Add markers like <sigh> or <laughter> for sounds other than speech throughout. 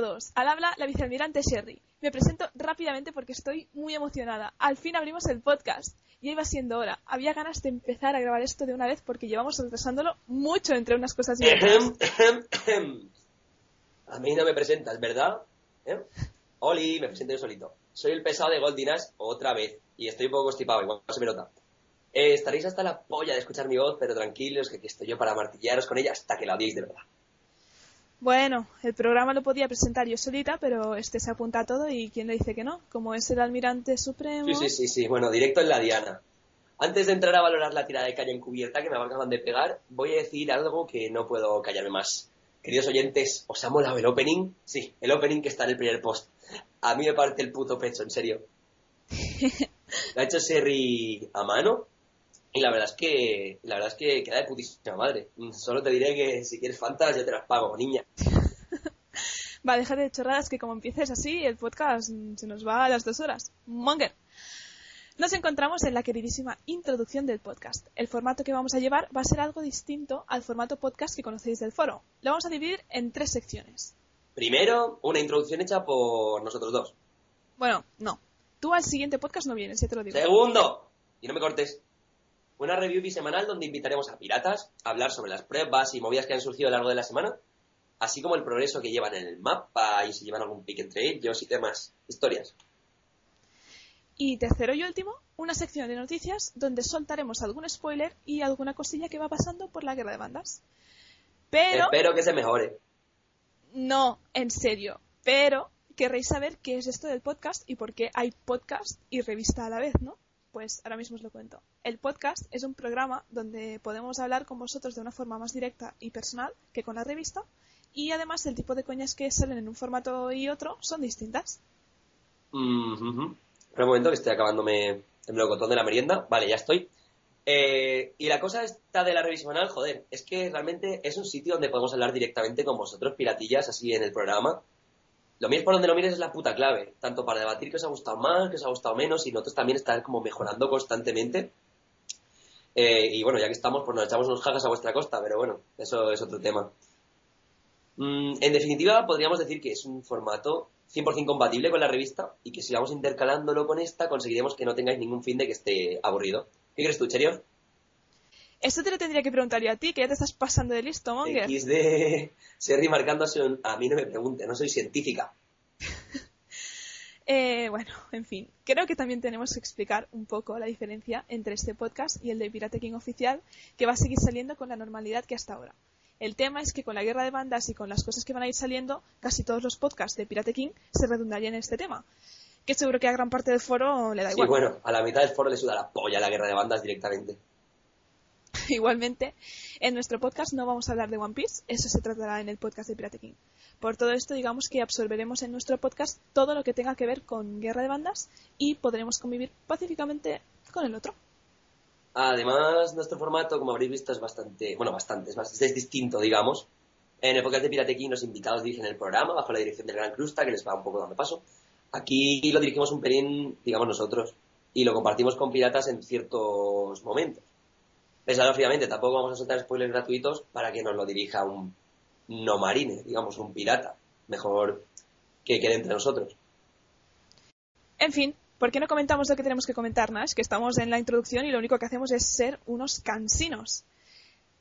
todos. Al habla la vicealmirante Sherry. Me presento rápidamente porque estoy muy emocionada. Al fin abrimos el podcast. Ya iba siendo hora. Había ganas de empezar a grabar esto de una vez porque llevamos retrasándolo mucho entre unas cosas y otras. <coughs> A mí no me presentas, ¿verdad? ¿Eh? Oli, me presento yo solito. Soy el pesado de Goldinas otra vez. Y estoy un poco constipado, igual se me nota. Eh, estaréis hasta la polla de escuchar mi voz, pero tranquilos, que aquí estoy yo para martillaros con ella hasta que la odiéis de verdad. Bueno, el programa lo podía presentar yo solita, pero este se apunta a todo y ¿quién le dice que no? Como es el almirante supremo. Sí, sí, sí, sí. Bueno, directo en la diana. Antes de entrar a valorar la tirada de caña encubierta que me acaban de pegar, voy a decir algo que no puedo callarme más. Queridos oyentes, ¿os ha molado el opening? Sí, el opening que está en el primer post. A mí me parte el puto pecho, en serio. <laughs> Lo ha hecho Serri a mano y la verdad es que la verdad es que queda de putísima madre. Solo te diré que si quieres fantas yo te las pago, niña. <laughs> Va, déjate de chorradas que como empieces así, el podcast se nos va a las dos horas. Monger. Nos encontramos en la queridísima introducción del podcast. El formato que vamos a llevar va a ser algo distinto al formato podcast que conocéis del foro. Lo vamos a dividir en tres secciones. Primero, una introducción hecha por nosotros dos. Bueno, no. Tú al siguiente podcast no vienes, ya te lo digo. Segundo, y no me cortes, una review bisemanal donde invitaremos a piratas a hablar sobre las pruebas y movidas que han surgido a lo largo de la semana, así como el progreso que llevan en el mapa y si llevan algún pick entre ellos y demás historias. Y tercero y último, una sección de noticias donde soltaremos algún spoiler y alguna cosilla que va pasando por la guerra de bandas. Pero... Espero que se mejore. No, en serio. Pero querréis saber qué es esto del podcast y por qué hay podcast y revista a la vez, ¿no? Pues ahora mismo os lo cuento. El podcast es un programa donde podemos hablar con vosotros de una forma más directa y personal que con la revista y además el tipo de coñas que salen en un formato y otro son distintas. Mm un momento que estoy acabándome el melocotón de la merienda. Vale, ya estoy. Eh, y la cosa esta de la revista semanal, joder, es que realmente es un sitio donde podemos hablar directamente con vosotros, piratillas, así en el programa. Lo mío es por donde lo mires es la puta clave, tanto para debatir que os ha gustado más, que os ha gustado menos, y nosotros también estar como mejorando constantemente. Eh, y bueno, ya que estamos, pues nos echamos unos jajas a vuestra costa, pero bueno, eso es otro tema. Mm, en definitiva, podríamos decir que es un formato 100% compatible con la revista y que si vamos intercalándolo con esta conseguiremos que no tengáis ningún fin de que esté aburrido. ¿Qué crees tú, Cherio? Esto te lo tendría que preguntar yo a ti, que ya te estás pasando de listo, Monger. XD, Serri marcándose un... A mí no me pregunte, no soy científica. <laughs> eh, bueno, en fin, creo que también tenemos que explicar un poco la diferencia entre este podcast y el de Pirate King oficial, que va a seguir saliendo con la normalidad que hasta ahora. El tema es que con la guerra de bandas y con las cosas que van a ir saliendo, casi todos los podcasts de Pirate King se redundarían en este tema. Que seguro que a gran parte del foro le da igual. Sí, bueno, a la mitad del foro le suda la polla la guerra de bandas directamente. <laughs> Igualmente, en nuestro podcast no vamos a hablar de One Piece, eso se tratará en el podcast de Pirate King. Por todo esto, digamos que absorberemos en nuestro podcast todo lo que tenga que ver con guerra de bandas y podremos convivir pacíficamente con el otro. Además, nuestro formato, como habréis visto, es bastante, bueno, bastante, es, bastante, es distinto, digamos. En el podcast de Pirate King los invitados dirigen el programa bajo la dirección del Gran Crusta, que les va un poco dando paso. Aquí lo dirigimos un pelín, digamos, nosotros, y lo compartimos con piratas en ciertos momentos. Pensad, obviamente, tampoco vamos a soltar spoilers gratuitos para que nos lo dirija un no marine, digamos, un pirata. Mejor que quede entre nosotros. En fin, ¿por qué no comentamos lo que tenemos que comentar, Nash? Que estamos en la introducción y lo único que hacemos es ser unos cansinos.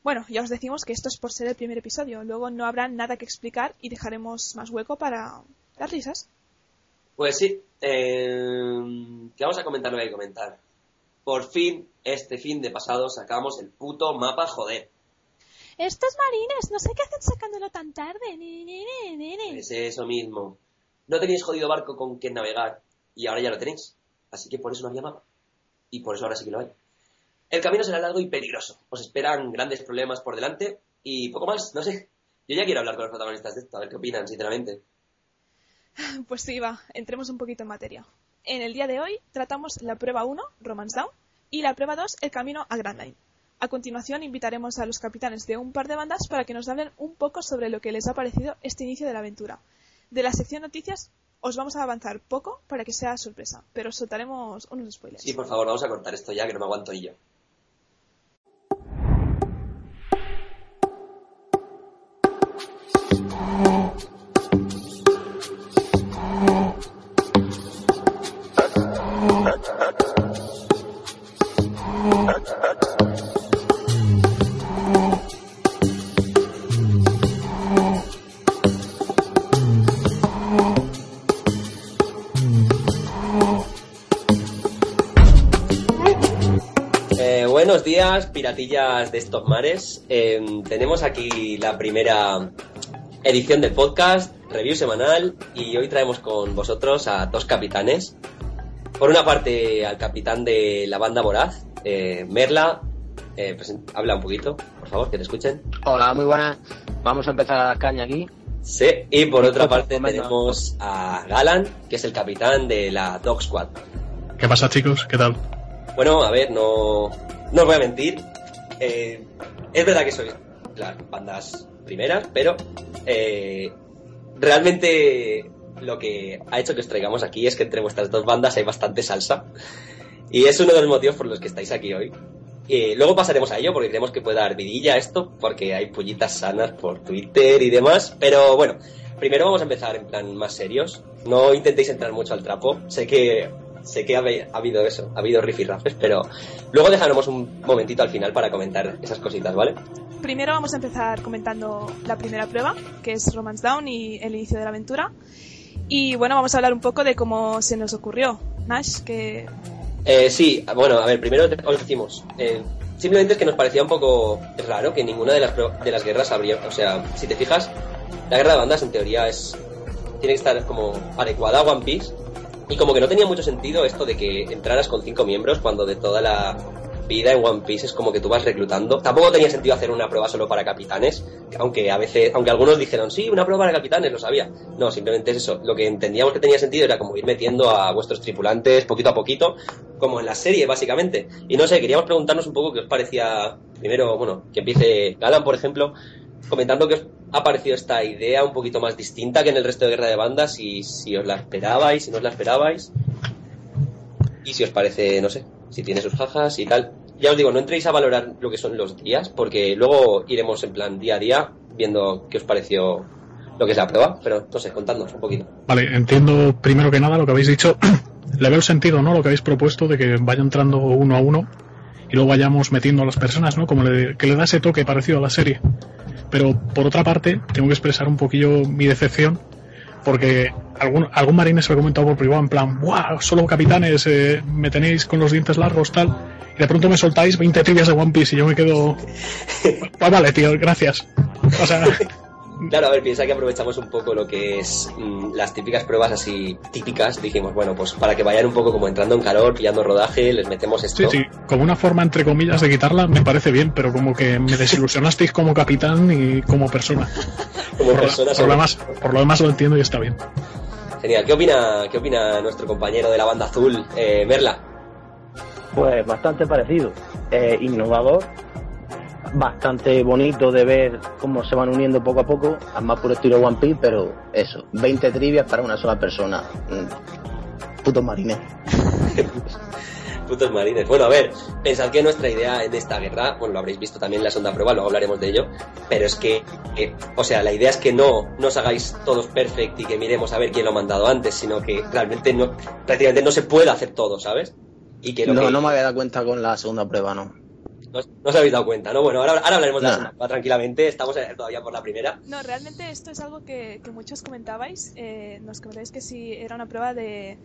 Bueno, ya os decimos que esto es por ser el primer episodio. Luego no habrá nada que explicar y dejaremos más hueco para las risas. Pues sí. Eh, ¿Qué vamos a comentar lo que hay que comentar. Por fin, este fin de pasado sacamos el puto mapa, joder. Estos marines, no sé qué hacen sacándolo tan tarde. Es eso mismo. No tenéis jodido barco con que navegar y ahora ya lo tenéis. Así que por eso no había mapa. Y por eso ahora sí que lo hay. El camino será largo y peligroso. Os esperan grandes problemas por delante y poco más, no sé. Yo ya quiero hablar con los protagonistas de esto, a ver qué opinan, sinceramente. Pues sí, va, entremos un poquito en materia. En el día de hoy tratamos la prueba 1, Romance Down, y la prueba 2, el camino a Grand Line. A continuación invitaremos a los capitanes de un par de bandas para que nos hablen un poco sobre lo que les ha parecido este inicio de la aventura. De la sección noticias os vamos a avanzar poco para que sea sorpresa, pero os soltaremos unos spoilers. Sí, por favor, vamos a cortar esto ya, que no me aguanto yo. Días, piratillas de estos mares. Eh, tenemos aquí la primera edición del podcast, review semanal, y hoy traemos con vosotros a dos capitanes. Por una parte, al capitán de la banda Voraz, eh, Merla. Eh, habla un poquito, por favor, que te escuchen. Hola, muy buenas. Vamos a empezar a la caña aquí. Sí, y por otra parte tenemos a Galan, que es el capitán de la Dog Squad. ¿Qué pasa, chicos? ¿Qué tal? Bueno, a ver, no, no os voy a mentir. Eh, es verdad que sois las bandas primeras, pero eh, realmente lo que ha hecho que os traigamos aquí es que entre vuestras dos bandas hay bastante salsa. Y es uno de los motivos por los que estáis aquí hoy. Y luego pasaremos a ello porque creemos que puede dar vidilla esto, porque hay pullitas sanas por Twitter y demás. Pero bueno, primero vamos a empezar en plan más serios. No intentéis entrar mucho al trapo. Sé que sé que ha, habi- ha habido eso, ha habido rifirrafes, pero luego dejaremos un momentito al final para comentar esas cositas, ¿vale? Primero vamos a empezar comentando la primera prueba, que es Romance Down y el inicio de la aventura. Y bueno, vamos a hablar un poco de cómo se nos ocurrió. Nash, que Eh, sí, bueno, a ver, primero os decimos. eh, simplemente es que nos parecía un poco raro que ninguna de las, de las guerras habría. O sea, si te fijas, la guerra de bandas en teoría es. Tiene que estar como adecuada a One Piece. Y como que no tenía mucho sentido esto de que entraras con cinco miembros cuando de toda la vida en One Piece es como que tú vas reclutando. Tampoco tenía sentido hacer una prueba solo para capitanes, aunque a veces, aunque algunos dijeron, sí, una prueba para capitanes, lo sabía. No, simplemente es eso. Lo que entendíamos que tenía sentido era como ir metiendo a vuestros tripulantes poquito a poquito, como en la serie, básicamente. Y no sé, queríamos preguntarnos un poco qué os parecía, primero, bueno, que empiece Galan, por ejemplo, comentando que os ha parecido esta idea un poquito más distinta que en el resto de Guerra de Bandas, y si os la esperabais, si no os la esperabais, y si os parece, no sé, si tiene sus jajas y tal. Ya os digo, no entréis a valorar lo que son los días, porque luego iremos en plan día a día viendo qué os pareció lo que es la prueba, pero no sé, contadnos un poquito. Vale, entiendo primero que nada lo que habéis dicho. <clears throat> Le veo sentido, ¿no? Lo que habéis propuesto de que vaya entrando uno a uno y luego vayamos metiendo a las personas, ¿no? Como le, que le da ese toque parecido a la serie. Pero por otra parte, tengo que expresar un poquillo mi decepción porque algún, algún marine se lo ha comentado por privado en plan, ¡guau! Solo capitanes, eh, me tenéis con los dientes largos, tal. Y de pronto me soltáis 20 trivias de One Piece y yo me quedo. Pues vale, tío, gracias. Claro, a ver, piensa que aprovechamos un poco lo que es mm, las típicas pruebas así típicas. Dijimos, bueno, pues para que vayan un poco como entrando en calor, pillando rodaje, les metemos esto. Sí, sí, como una forma entre comillas de quitarla me parece bien, pero como que me <laughs> desilusionasteis como capitán y como persona. <laughs> Como Por, personas. por lo demás, por lo demás lo entiendo y está bien. Genial. ¿Qué opina, ¿Qué opina nuestro compañero de la banda azul, eh, Merla? Pues bastante parecido. Eh, innovador. Bastante bonito de ver cómo se van uniendo poco a poco. Al más puro estilo One Piece, pero eso. 20 trivias para una sola persona. Mm. Putos marines. <laughs> Putos marines. Bueno, a ver, pensad que nuestra idea en esta guerra, bueno, lo habréis visto también en la segunda prueba, luego hablaremos de ello, pero es que, eh, o sea, la idea es que no, no os hagáis todos perfect y que miremos a ver quién lo ha mandado antes, sino que realmente no, prácticamente no se puede hacer todo, ¿sabes? Y que lo No, que no me había dado cuenta con la segunda prueba, no. No, os- no os habéis dado cuenta, ¿no? Bueno, ahora, ahora hablaremos de la segunda prueba tranquilamente, estamos eh, todavía por la primera. No, realmente esto es algo que, que muchos comentabais. eh, nos comentabais que si era una prueba de,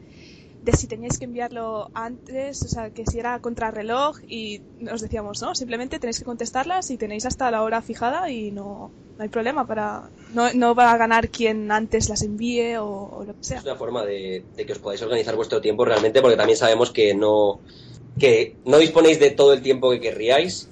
de si teníais que enviarlo antes, o sea, que si era contrarreloj y nos decíamos, no, simplemente tenéis que contestarlas y tenéis hasta la hora fijada y no, no hay problema para, no, no va a ganar quien antes las envíe o, o lo que sea. Es una forma de, de que os podáis organizar vuestro tiempo realmente, porque también sabemos que no, que no disponéis de todo el tiempo que querríais.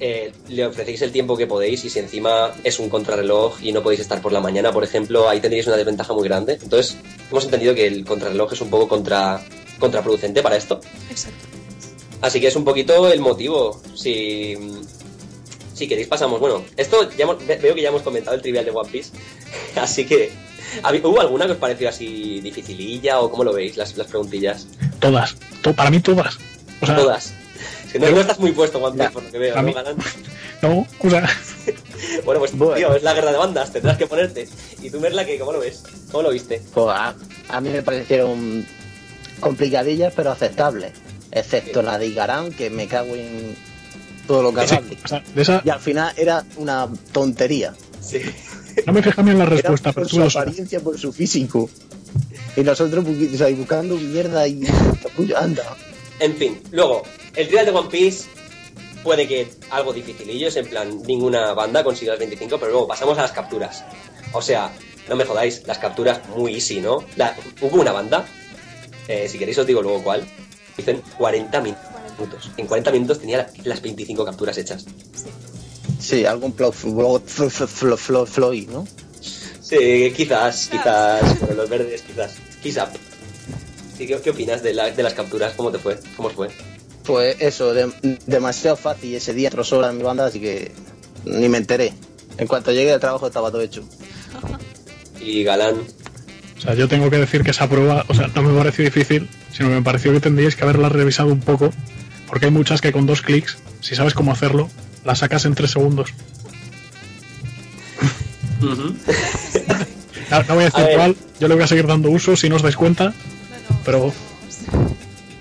eh, le ofrecéis el tiempo que podéis y si encima es un contrarreloj y no podéis estar por la mañana, por ejemplo, ahí tendríais una desventaja muy grande. Entonces, hemos entendido que el contrarreloj es un poco contra, contraproducente para esto. Exacto. Así que es un poquito el motivo. Si, si queréis pasamos. Bueno, esto ya hemos- ve- veo que ya hemos comentado el trivial de One Piece. <laughs> Así que... ¿hab- ¿Hubo alguna que os pareció así dificililla o cómo lo veis las, las preguntillas? Todas. To- para mí todas. O sea, Todas. Que no, no estás muy puesto, One Piece, Ya. por lo que veo, ¿no, <laughs> no, o sea, <laughs> Bueno, pues Bueno. tío, es la guerra de bandas, tendrás que ponerte. Y tú, Merla, que ¿cómo lo ves? ¿Cómo lo viste? Pues a, a mí me parecieron complicadillas, pero aceptables. Excepto la de Igarán, que me cago en todo lo que sí, habla. o sea, de esa Y al final era una tontería. Sí. no me fijé bien la <laughs> Era respuesta, pero por tú su lo sabes. apariencia, por su físico. Y nosotros bu- o sea, buscando mierda y anda. En fin, luego, el trial de One Piece puede que algo dificilillo, es en plan, ninguna banda consigue las 25, pero luego pasamos a las capturas. O sea, no me jodáis, las capturas muy easy, ¿no? La- hubo una banda, eh, si queréis os digo luego cuál, dicen 40 minutos. En 40 minutos tenía la- las 25 capturas hechas. Sí, algún flow, flow, flow, flow, flow, flow, ¿no? Sí, quizás, quizás, por los verdes, quizás. Quizás. Sí, ¿qué, qué opinas de, la- de las capturas? ¿Cómo te fue? ¿Cómo os fue? Pues eso, de- demasiado fácil ese día, otras horas en mi banda, así que ni me enteré. En cuanto llegué al trabajo estaba todo hecho. Y Galán, O sea, yo tengo que decir que esa prueba, o sea, no me pareció difícil, sino que me pareció que tendríais que haberla revisado un poco, porque hay muchas que con dos clics, si sabes cómo hacerlo, las sacas en tres segundos. Ujú. <laughs> No, no voy a A decir ver. cuál, yo le voy a seguir dando uso si no os dais cuenta, Pero-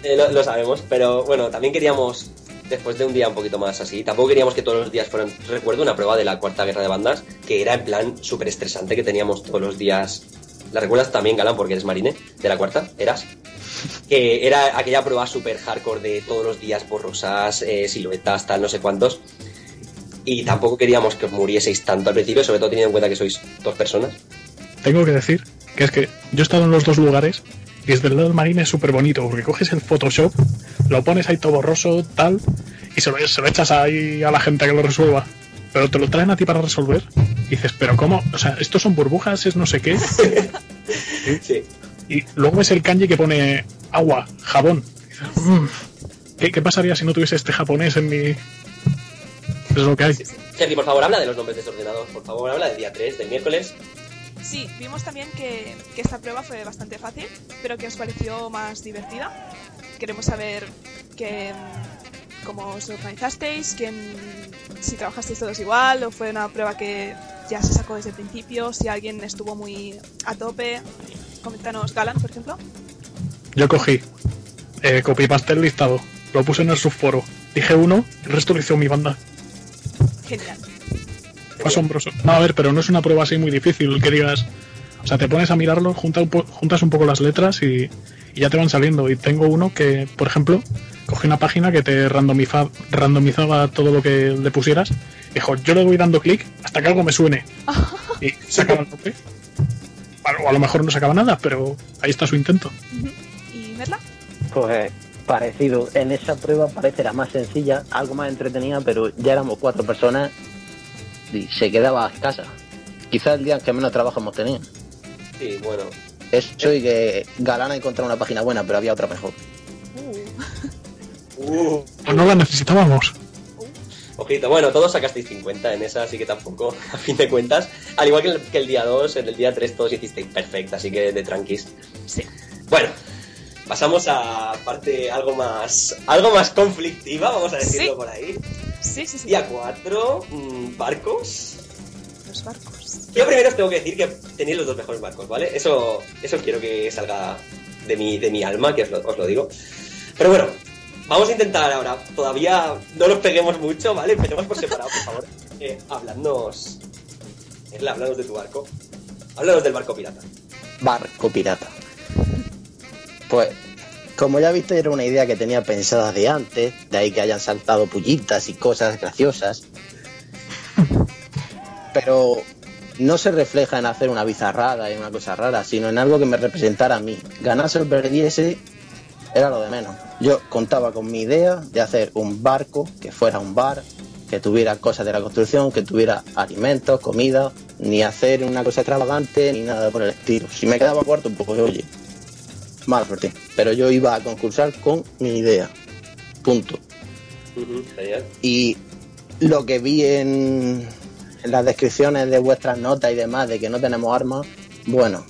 Eh, lo, lo sabemos, pero bueno, también queríamos, después de un día un poquito más así, tampoco queríamos que todos los días fueran. Recuerdo una prueba de la cuarta guerra de bandas que era en plan súper estresante, que teníamos todos los días. ¿La recuerdas también, Galán, porque eres marine de la cuarta? ¿Eras? <laughs> Que era aquella prueba súper hardcore de todos los días borrosas, eh, siluetas, tal, no sé cuántos. Y tampoco queríamos que os murieseis tanto al principio, sobre todo teniendo en cuenta que sois dos personas. tengo que decir que es que yo he estado en los dos lugares y desde el lado del marine es súper bonito, porque coges el Photoshop, lo pones ahí todo borroso, tal, y se lo, se lo echas ahí a la gente a que lo resuelva. Pero te lo traen a ti para resolver. Y dices, pero ¿cómo? O sea, estos son burbujas, es no sé qué. <laughs> Sí. Y luego ves el kanji que pone agua, jabón. Y dices, "Mm, ¿qué, qué pasaría si no tuviese este japonés en mi...? Es lo que hay. Sergi, por favor, habla de los nombres desordenados. Por favor, habla del día 3, del miércoles. Sí, vimos también que, que esta prueba fue bastante fácil, pero que os pareció más divertida. Queremos saber que, mm, cómo os organizasteis, mm, si trabajasteis todos igual o fue una prueba que ya se sacó desde el principio, si alguien estuvo muy a tope. Coméntanos, Galan, por ejemplo. Yo cogí, eh, copy pastel listado, lo puse en el subforo, dije uno, el resto lo hizo mi banda. Genial. Fue asombroso. No, a ver, pero no es una prueba así muy difícil que digas. O sea, te pones a mirarlo, junta un po- juntas un poco las letras y, y ya te van saliendo. Y tengo uno que, por ejemplo, cogí una página que te randomiza- randomizaba todo lo que le pusieras. Dijo, yo le voy dando clic hasta que algo me suene. <laughs> Y sacaba el nombre. O a lo mejor no sacaba nada, pero ahí está su intento. ¿Y Merla? Pues parecido. En esa prueba parece la más sencilla, algo más entretenida, pero ya éramos cuatro personas y se quedaba escasa. Quizás el día en que menos trabajo hemos tenido. Sí, bueno. Eso y que Galana encontró una página buena, pero había otra mejor. Uh. Uh, Pues no la necesitábamos. ojito, bueno, todos sacasteis 50 en esa, así que tampoco, <laughs> a fin de cuentas. Al igual que el, que el día 2, en el día 3 todos hicisteis perfecta, así que de tranquis. Sí. Bueno, pasamos a parte algo más algo más conflictiva, vamos a decirlo Sí. por ahí. Sí, sí, sí. Día 4, mm, barcos. Los barcos. Yo primero os tengo que decir que tenéis los dos mejores barcos, ¿vale? Eso, eso quiero que salga de mi, de mi alma, que os lo, os lo digo. Pero bueno, vamos a intentar ahora. Todavía no nos peguemos mucho, ¿vale? Empecemos por separado, por favor. <laughs> Eh, habladnos. Erla, háblanos de tu barco. Háblanos del barco pirata. Barco pirata. Pues como ya viste, era una idea que tenía pensada de antes, de ahí que hayan saltado pullitas y cosas graciosas. <laughs> Pero no se refleja en hacer una bizarrada y una cosa rara, sino en algo que me representara a mí. Ganarse o perdiese era lo de menos. Yo contaba con mi idea de hacer un barco que fuera un bar, que tuviera cosas de la construcción, que tuviera alimentos, comida, ni hacer una cosa extravagante ni nada por el estilo. Si me quedaba cuarto, pues oye, mala suerte. Pero yo iba a concursar con mi idea. Punto. Y lo que vi en, en las descripciones de vuestras notas y demás de que no tenemos armas, bueno,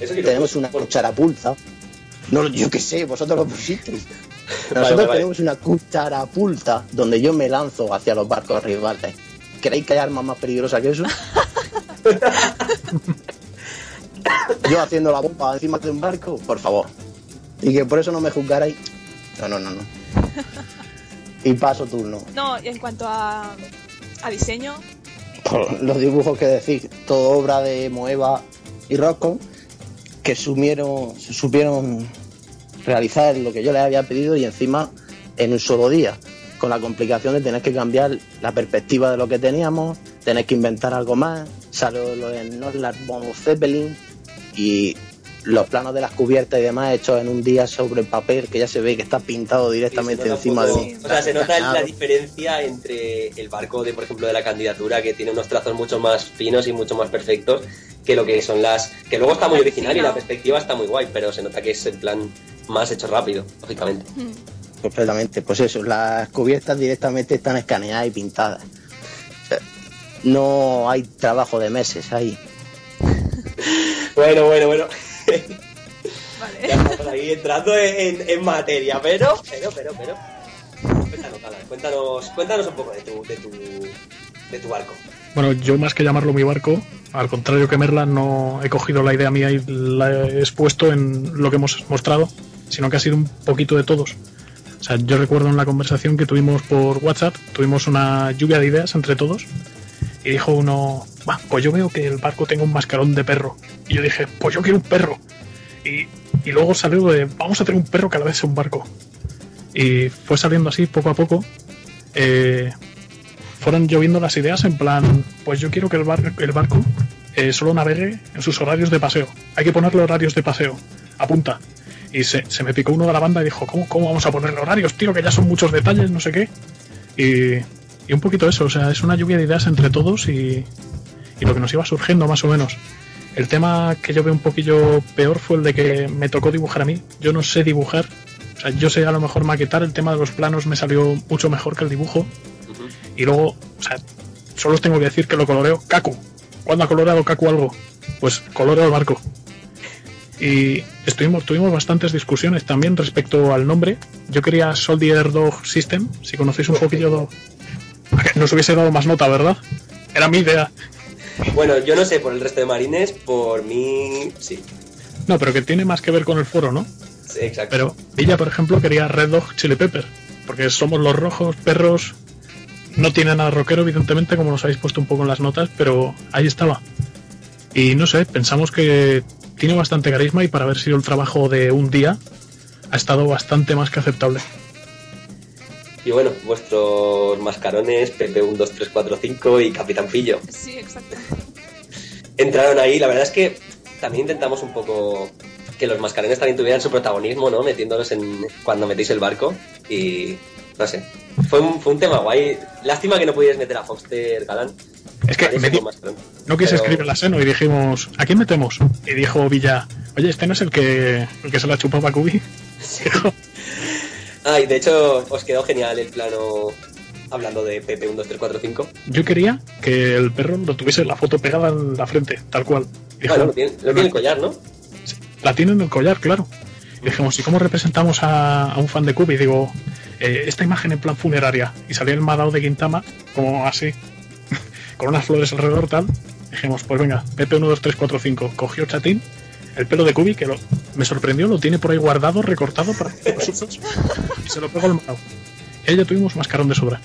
Eso que tenemos una cucharapulta. No, yo qué sé, vosotros lo pusisteis. <laughs> Nosotros vale, vale. tenemos una cucharapulta donde yo me lanzo hacia los barcos rivales. ¿Creéis que hay armas más peligrosas que eso? <laughs> yo haciendo la bomba encima de un barco, por favor. Y que por eso no me juzgarais. No, no, no, no. Y paso turno. No, y en cuanto a, a diseño, por los dibujos que decís, todo obra de Moeva y Rosco, que sumieron, supieron realizar lo que yo les había pedido y encima en un solo día, con la complicación de tener que cambiar la perspectiva de lo que teníamos, tener que inventar algo más, salió lo de Norland von Zeppelin y los planos de las cubiertas y demás hechos en un día sobre papel que ya se ve que está pintado directamente encima de un O sea, se nota la escanado. diferencia entre el barco de, por ejemplo, de la candidatura, que tiene unos trazos mucho más finos y mucho más perfectos, que lo que son las. que luego está muy original y la perspectiva está muy guay, pero se nota que es en plan más hecho rápido, lógicamente. Completamente, pues eso, las cubiertas directamente están escaneadas y pintadas. O sea, no hay trabajo de meses ahí. Bueno, bueno, bueno. vale. Ya estamos ahí entrando en, en materia, pero, pero, pero, pero. Cuéntanos, Alan, cuéntanos, cuéntanos un poco de tu, de tu, de tu barco. Bueno, yo más que llamarlo mi barco, al contrario que Merla, no he cogido la idea mía y la he expuesto en lo que hemos mostrado, sino que ha sido un poquito de todos. O sea, yo recuerdo en la conversación que tuvimos por WhatsApp, tuvimos una lluvia de ideas entre todos, y dijo uno, "Va, pues yo veo que el barco tenga un mascarón de perro. Y yo dije, pues yo quiero un perro. Y, y luego salió de, vamos a tener un perro que a la vez sea un barco. Y fue saliendo así poco a poco. Eh, fueron lloviendo las ideas en plan, pues yo quiero que el, bar- el barco eh, solo navegue en sus horarios de paseo. Hay que ponerle horarios de paseo. Apunta. Y se, se me picó uno de la banda y dijo, ¿cómo, ¿cómo vamos a ponerle horarios, tío? Que ya son muchos detalles, no sé qué. Y, y un poquito eso, o sea, es una lluvia de ideas entre todos y, y lo que nos iba surgiendo más o menos. El tema que yo veo un poquillo peor fue el de que me tocó dibujar a mí. Yo no sé dibujar. O sea, yo sé a lo mejor maquetar, el tema de los planos me salió mucho mejor que el dibujo. Y luego, o sea, solo os tengo que decir que lo coloreo Kaku. ¿Cuándo ha coloreado Kaku algo? Pues coloreo el barco. Y estuvimos, tuvimos bastantes discusiones también respecto al nombre. Yo quería Soldier Dog System, si conocéis un poquillo. Nos hubiese dado más nota, ¿verdad? Era mi idea. Bueno, yo no sé por el resto de marines, por mí sí. No, pero que tiene más que ver con el foro, ¿no? Sí, exacto. Pero Villa, por ejemplo, quería Red Dog Chili Pepper, porque somos los rojos, perros. No tiene nada rockero, evidentemente, como nos habéis puesto un poco en las notas, pero ahí estaba. Y no sé, pensamos que tiene bastante carisma y para haber sido el trabajo de un día, ha estado bastante más que aceptable. Y bueno, vuestros mascarones, PP12345 y Capitán Pillo. Sí, exacto. entraron ahí. La verdad es que también intentamos un poco que los mascarones también tuvieran su protagonismo, ¿no? Metiéndolos en cuando metéis el barco y no sé. Fue un, fue un tema guay. Lástima que no pudierais meter a Foster Galán. Es que Vale, me sí, di- mascarón. no quise Pero- escribir la seno y dijimos, ¿a quién metemos? Y dijo Villa, oye, este no es el que, el que se la chupaba a Kubi. Dijo, Ah, y de hecho os quedó genial el plano hablando de PP12345. Yo quería que el perro lo tuviese la foto pegada en la frente, tal cual. Dijo, Bueno, lo tiene, lo tiene el collar, ¿no? la tiene en el collar, claro. Y dijimos, ¿y cómo representamos a, a un fan de Kubi? Y digo, eh, esta imagen en plan funeraria. Y salía el Madao de Quintama, como así, <laughs> con unas flores alrededor, tal. Dijimos, pues venga, PP12345. Cogió chatín, el pelo de Kubi, que lo- me sorprendió, lo tiene por ahí guardado, recortado para los <laughs> usos, y se lo pegó al. Y ahí ya tuvimos mascarón de sobra.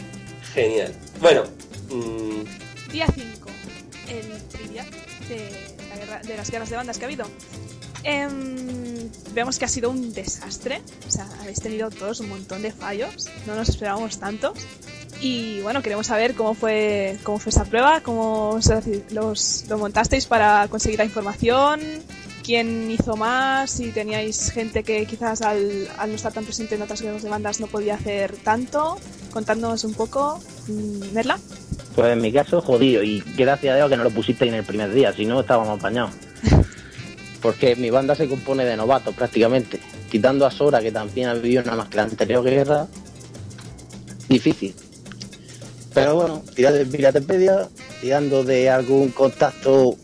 Genial. Bueno, mm, Día 5, el trivia de, la guerra- de las guerras de bandas que ha habido. Em, vemos que ha sido un desastre. O sea, habéis tenido todos un montón de fallos. No nos esperábamos tantos. Y bueno, queremos saber cómo fue, cómo fue esa prueba, cómo os- los, lo montasteis para conseguir la información, quién hizo más, si teníais gente que quizás al, al no estar tan presente en otras guerras de bandas no podía hacer tanto. Contadnos un poco. Mm, Merla. Pues en mi caso, jodido. Y gracias a Dios que no lo pusiste en el primer día, si no estábamos apañados. <laughs> Porque mi banda se compone de novatos prácticamente. Quitando a Sora, que también ha vivido una más que la anterior guerra. Difícil. Pero bueno, tirando de Piratepedia, tirando de algún contacto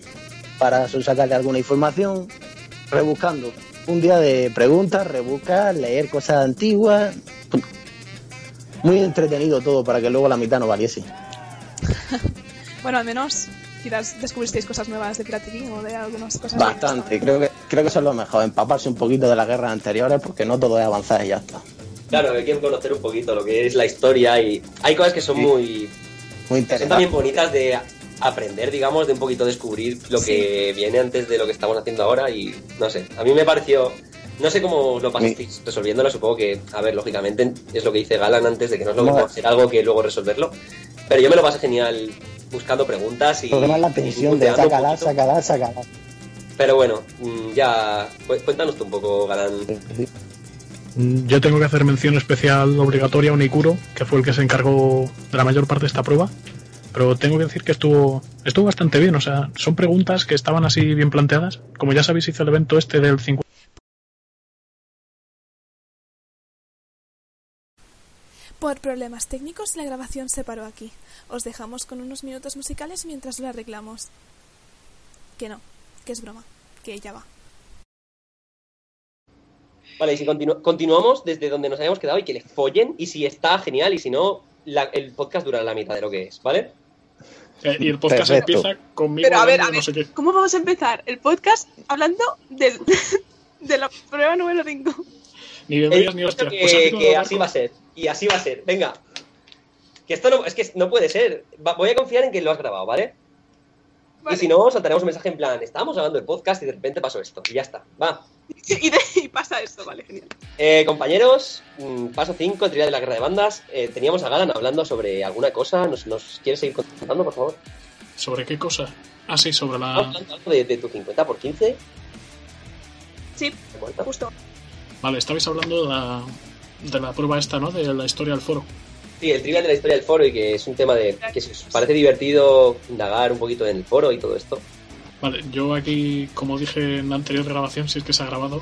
para sacarle alguna información, rebuscando. Un día de preguntas, rebuscar, leer cosas antiguas. Muy entretenido todo para que luego la mitad no valiese. <laughs> Bueno, al menos quizás descubristeis cosas nuevas de Piratería o de algunas cosas. Bastante, creo que creo que eso es lo mejor, empaparse un poquito de las guerras anteriores porque no todo es avanzar y ya está. Claro, hay que conocer un poquito lo que es la historia y hay cosas que son Sí. muy... Muy Son interesante. también bonitas de aprender, digamos, de un poquito descubrir lo que viene antes de lo que estamos haciendo ahora y no sé, a mí me pareció... No sé cómo os lo pasasteis resolviéndolo, supongo que, a ver, lógicamente es lo que dice Galan antes de que no es lo mismo No. hacer algo que luego resolverlo, pero yo me lo pasé genial buscando preguntas y... Es la tensión de sácala, sácala, sácala. Pero bueno, mm, ya, cu- cuéntanos tú un poco, Galán. Mm, Yo tengo que hacer mención especial obligatoria a Unicuro, que fue el que se encargó de la mayor parte de esta prueba. Pero tengo que decir que estuvo, estuvo bastante bien. O sea, son preguntas que estaban así bien planteadas. Como ya sabéis, hizo el evento este del 50. Por problemas técnicos, la grabación se paró aquí. Os dejamos con unos minutos musicales mientras lo arreglamos. Que no, que es broma, que ya va. Vale, y si continu- continuamos desde donde nos habíamos quedado y que le follen, y si está genial, y si no, la- el podcast durará la mitad de lo que es, ¿vale? Eh, Y el podcast Perfecto. empieza conmigo Pero a ver, hablando a de no sé qué. ¿cómo vamos a empezar el podcast hablando del, <laughs> de la prueba número 5? Ni de He medias ni hostias. que, Pues que así va a ser, y así va a ser, venga. Que esto no, es que no puede ser. Va- voy a confiar en que lo has grabado, ¿vale? Y si no, saltaremos un mensaje en plan, estábamos grabando el podcast y de repente pasó esto, y ya está, va. <laughs> y, de- y pasa esto, vale, genial. Eh, compañeros, mm, paso 5, teoría de la guerra de bandas. Eh, teníamos a Galan hablando sobre alguna cosa. ¿Nos, nos quieres seguir contando, por favor? ¿Sobre qué cosa? Ah, sí, sobre ¿Estamos la... hablando de, de tu 50 por 15? Sí, justo. Vale, estabais hablando de la, de la prueba esta, ¿no? De la historia del foro. Sí, el trivial de la historia del foro y que es un tema de que si os parece divertido indagar un poquito en el foro y todo esto. Vale, yo aquí, como dije en la anterior grabación, si es que se ha grabado,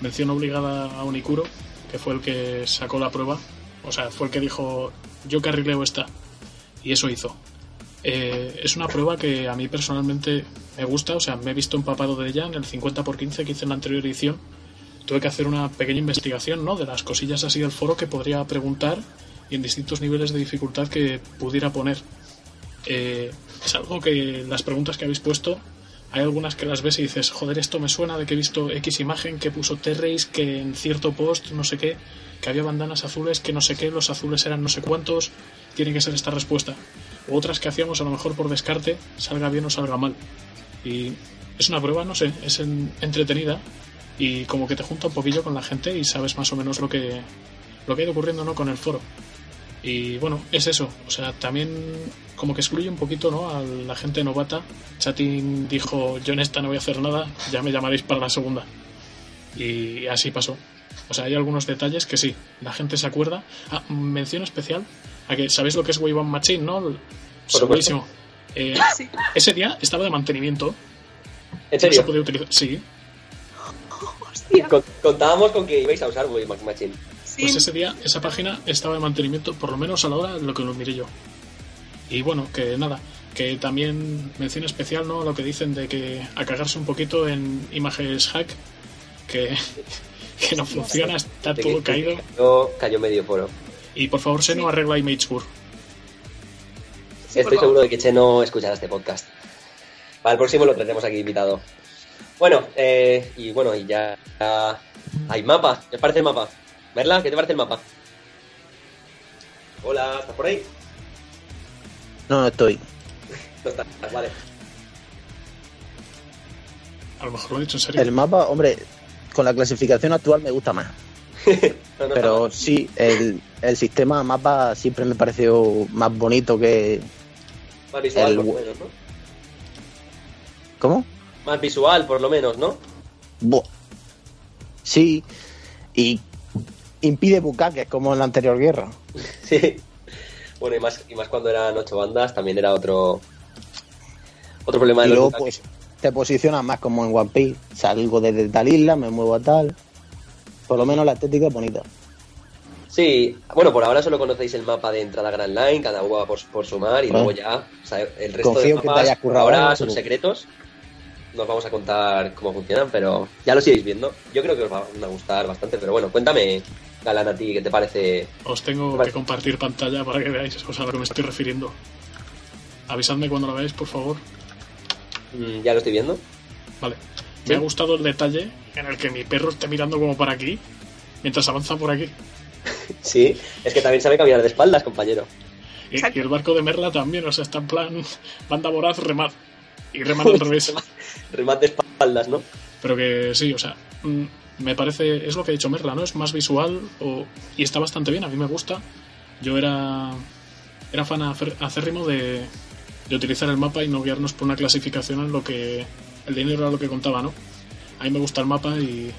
mención obligada a Unicuro, que fue el que sacó la prueba. O sea, fue el que dijo, yo carrileo esta. Y eso hizo. Eh, es una prueba que a mí personalmente me gusta, o sea, me he visto empapado de ella en el 50 por 15 que hice en la anterior edición. Tuve que hacer una pequeña investigación, ¿no? De las cosillas así del foro que podría preguntar y en distintos niveles de dificultad que pudiera poner. Eh, es algo que las preguntas que habéis puesto, hay algunas que las ves y dices, joder, esto me suena de que he visto X imagen que puso Terrace, que en cierto post, no sé qué, que había bandanas azules, que no sé qué, los azules eran no sé cuántos, tiene que ser esta respuesta. O otras que hacíamos a lo mejor por descarte, salga bien o salga mal. Y es una prueba, no sé, es en- entretenida y como que te junta un poquillo con la gente y sabes más o menos lo que, lo que ha ido ocurriendo ¿no? con el foro. Y bueno, es eso. O sea, también como que excluye un poquito ¿no? a la gente novata. Chatin dijo, yo en esta no voy a hacer nada, ya me llamaréis para la segunda. Y así pasó. O sea, hay algunos detalles que sí, la gente se acuerda. Ah, mención especial a que sabéis lo que es Wave One Machine, ¿no? Segurísimo. Eh, Sí. ese día estaba de mantenimiento. ¿En No se serio? podía utilizar. Sí, Hostia. Contábamos con que ibais a usar Wayback Machine. Sí. Pues ese día esa página estaba de mantenimiento, por lo menos a la hora de lo que lo miré yo. Y bueno, que nada, que también mención especial, ¿no? Lo que dicen de que a cagarse un poquito en imágenes hack, que, <laughs> que no funciona, está todo que- caído. que Cayó, cayó medio foro. Y por favor, Seno, arregla ImageBur. Sí, Estoy seguro de que Che no escuchará este podcast. Para el próximo lo tendremos aquí invitado. Bueno, eh, y bueno, y ya, ya hay mapa. ¿Qué os parece el mapa? Merla, ¿qué te parece el mapa? Hola, ¿estás por ahí? No, no estoy. No vale. A lo mejor lo he dicho en serio. El mapa, hombre, con la clasificación actual me gusta más. <laughs> No, no, Pero sí, el, el sistema mapa siempre me pareció más bonito que... Más visual, el- por lo menos, ¿no? ¿Cómo? Más visual, por lo menos, ¿no? Buah. Sí, y impide bucaques como en la anterior guerra. <laughs> Sí. Bueno, y más, y más cuando eran ocho bandas, también era otro otro problema de Y los luego pues te posicionas más como en One Piece. Salgo desde tal isla, me muevo a tal. Por lo menos la estética es bonita. Sí, bueno, por ahora solo conocéis el mapa de entrada Grand Line, cada uno va por, por sumar y Bueno. luego ya, o sea, el resto Confío de que te mapas por currado ahora algo, son secretos. Nos vamos a contar cómo funcionan, pero ya los iréis viendo. Yo creo que os van a gustar bastante, pero bueno, cuéntame, Galán, a ti, ¿qué te parece? Os tengo que compartir pantalla para que veáis o sea, a lo que me estoy refiriendo. Avisadme cuando lo veáis, por favor. Mm, ¿Ya lo estoy viendo? Vale. Sí. Me ha gustado el detalle en el que mi perro esté mirando como para aquí mientras avanza por aquí. <laughs> Sí, es que también sabe caminar de espaldas, compañero. Y, el barco de Merla también, o sea, está en plan <laughs> banda voraz, remad. Y remad al revés. Remate de espaldas, ¿no? Pero que sí, o sea, mm, me parece, es lo que ha dicho Merla, ¿no? Es más visual o, y está bastante bien, a mí me gusta. Yo era, era fan acérrimo de, de utilizar el mapa y no guiarnos por una clasificación en lo que el dinero era lo que contaba, ¿no? A mí me gusta el mapa y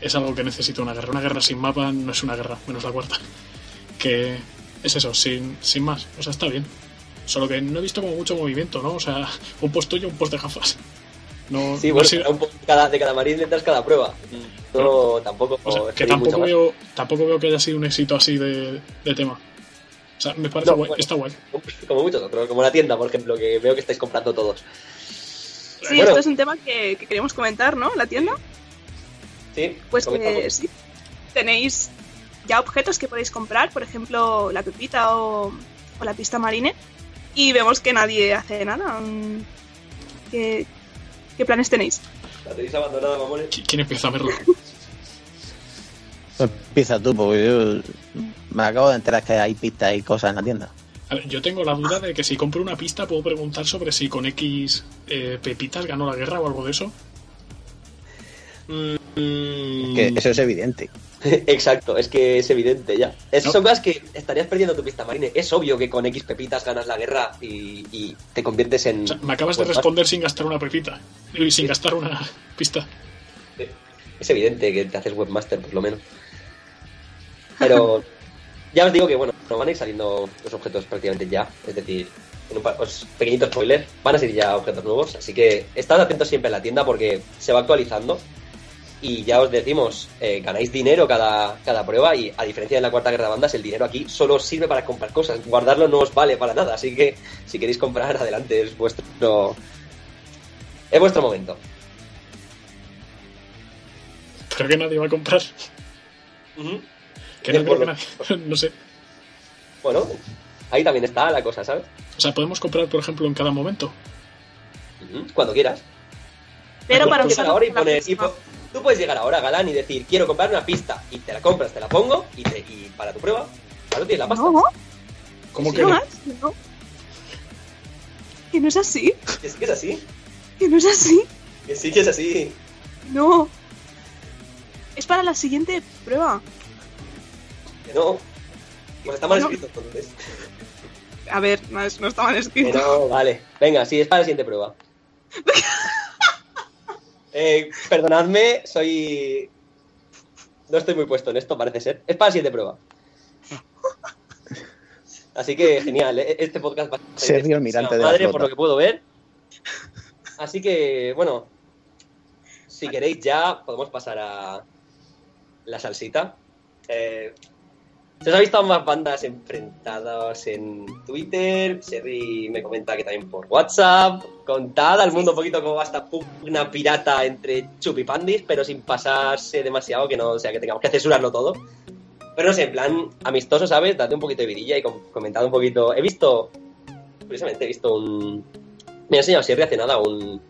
es algo que necesita una guerra. Una guerra sin mapa no es una guerra, menos la cuarta. Que es eso, sin, sin más, o sea, está bien. Solo que no he visto como mucho movimiento, ¿no? O sea, un post tuyo, un post de gafas. No, Sí, no bueno, un poco de cada, de cada marín detrás cada prueba. No, tampoco. O sea, que tampoco más. veo, tampoco veo que haya sido un éxito así de, de tema. O sea, me parece No, guay, bueno. está guay. Como muchos otros, como la tienda, por ejemplo, que veo que estáis comprando todos. Sí, Bueno. esto es un tema que, que queríamos comentar, ¿no? La tienda. Sí, Pues que sí. Tenéis ya objetos que podéis comprar, por ejemplo, la pepita o, o la pista marine. Y vemos que nadie hace nada. Mm, ¿Qué, qué planes tenéis? Tenéis abandonada, mamones. ¿Qui- ¿Quién empieza a verlo? Empieza tú, porque yo me acabo de enterar que hay pistas y cosas en la tienda. A ver, yo tengo la duda de que si compro una pista puedo preguntar sobre si con X eh, pepitas ganó la guerra o algo de eso. Mm, Que eso es evidente. <laughs> Exacto, es que es evidente ya. Esas No. son cosas que estarías perdiendo tu pista marine. Es obvio que con X pepitas ganas la guerra y, y te conviertes en. O sea, me acabas de pues, responder sin gastar una pepita y sin gastar una pista. Es evidente que te haces webmaster, por lo menos. Pero <laughs> ya os digo que, bueno, nos van a ir saliendo los objetos prácticamente ya. Es decir, en un os- pequeñito spoiler, van a salir ya objetos nuevos. Así que estad atentos siempre en la tienda porque se va actualizando. Y ya os decimos, eh, ganáis dinero cada, cada prueba y a diferencia de la cuarta guerra de bandas, el dinero aquí solo sirve para comprar cosas. Guardarlo no os vale para nada. Así que si queréis comprar, adelante, es vuestro... Es vuestro momento. Pero que nadie va a comprar. Que no creo que nadie. <laughs> no sé. Bueno, ahí también está la cosa, ¿sabes? O sea, podemos comprar, por ejemplo, en cada momento. Cuando quieras. Pero para ahora y para poner. y po- tú puedes llegar ahora, Galán, y decir, quiero comprar una pista. Y te la compras, te la pongo, y, te- y para tu prueba, claro, tienes la pasta. No, ¿Cómo Sí, que no no. Que no es así, Es que es así. que no es así. Que sí que es así. No. Es para la siguiente prueba. Que no. Pues está mal Bueno. escrito entonces. A ver, no, es- no está mal Que escrito. no, vale. Venga, sí, es para la siguiente prueba. <laughs> Eh, perdonadme, soy. No estoy muy puesto en esto, parece ser. Es para la siguiente prueba. Así que genial, eh, este podcast va a ser Sergio Almirante de la madre flota. por lo que puedo ver. Así que, bueno, si queréis ya podemos pasar a la salsita. Eh, se os ha visto más bandas enfrentadas en Twitter. Serri me comenta que también por WhatsApp. Contad al mundo un poquito cómo va esta pugna pirata entre chupipandis, pero sin pasarse demasiado, que no o sea que tengamos que censurarlo todo. Pero no sé, en plan amistoso, ¿sabes? Date un poquito de vidilla y com- comentad un poquito. He visto, curiosamente, he visto un. Me ha enseñado Serri hace nada un,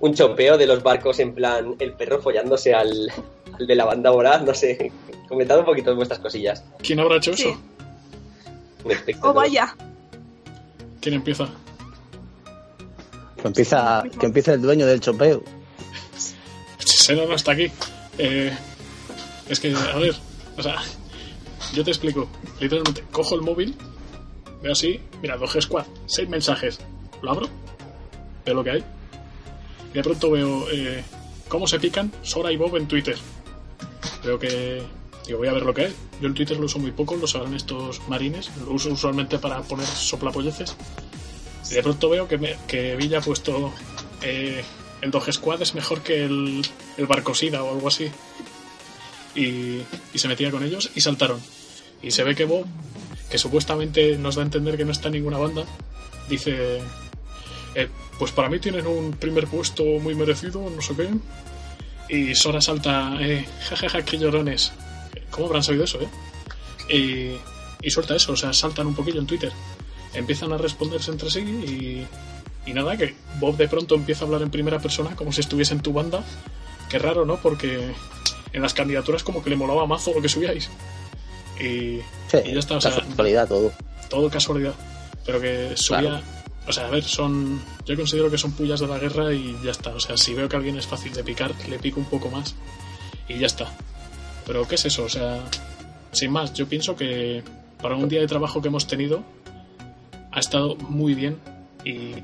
un chopeo de los barcos en plan el perro follándose al, al de la banda voraz, no sé. <laughs> Comentad un poquito vuestras cosillas. ¿Quién habrá hecho Sí. eso? Oh, vaya. ¿Quién empieza? Que empieza, que empieza el dueño del chopeo. Seno no está aquí. Eh, es que, a ver, o sea, yo te explico. Literalmente, cojo el móvil, veo así, mira, 2G Squad, seis mensajes. Lo abro, veo lo que hay. Y de pronto veo eh, cómo se pican Sora y Bob en Twitter. Veo que. Digo, voy a ver lo que hay. Yo el Twitter lo uso muy poco, lo sabrán estos marines. Lo uso usualmente para poner soplapolleces. Y de pronto veo que, me- que Villa ha puesto. eh, el Doge Squad es mejor que el, el Barcosida o algo así. Y, y se metía con ellos y saltaron. Y se ve que Bob, que supuestamente nos da a entender que no está en ninguna banda, dice: eh, Pues para mí tienen un primer puesto muy merecido, no sé qué. Y Sora salta: eh, <laughs> Jajaja, qué llorones. ¿Cómo habrán sabido eso, eh? Y, y suelta eso, o sea, saltan un poquillo en Twitter. Empiezan a responderse entre sí y, y nada, que Bob de pronto empieza a hablar en primera persona como si estuviese en tu banda. Qué raro, ¿no? Porque en las candidaturas como que le molaba mazo lo que subíais. Y, Sí, y ya está, o sea, casualidad todo. todo casualidad. Pero que subía. Claro. O sea, a ver, son. Yo considero que son pullas de la guerra y ya está. O sea, si veo que alguien es fácil de picar, le pico un poco más y ya está. Pero, ¿qué es eso? O sea, sin más, yo pienso que para un día de trabajo que hemos tenido ha estado muy bien y,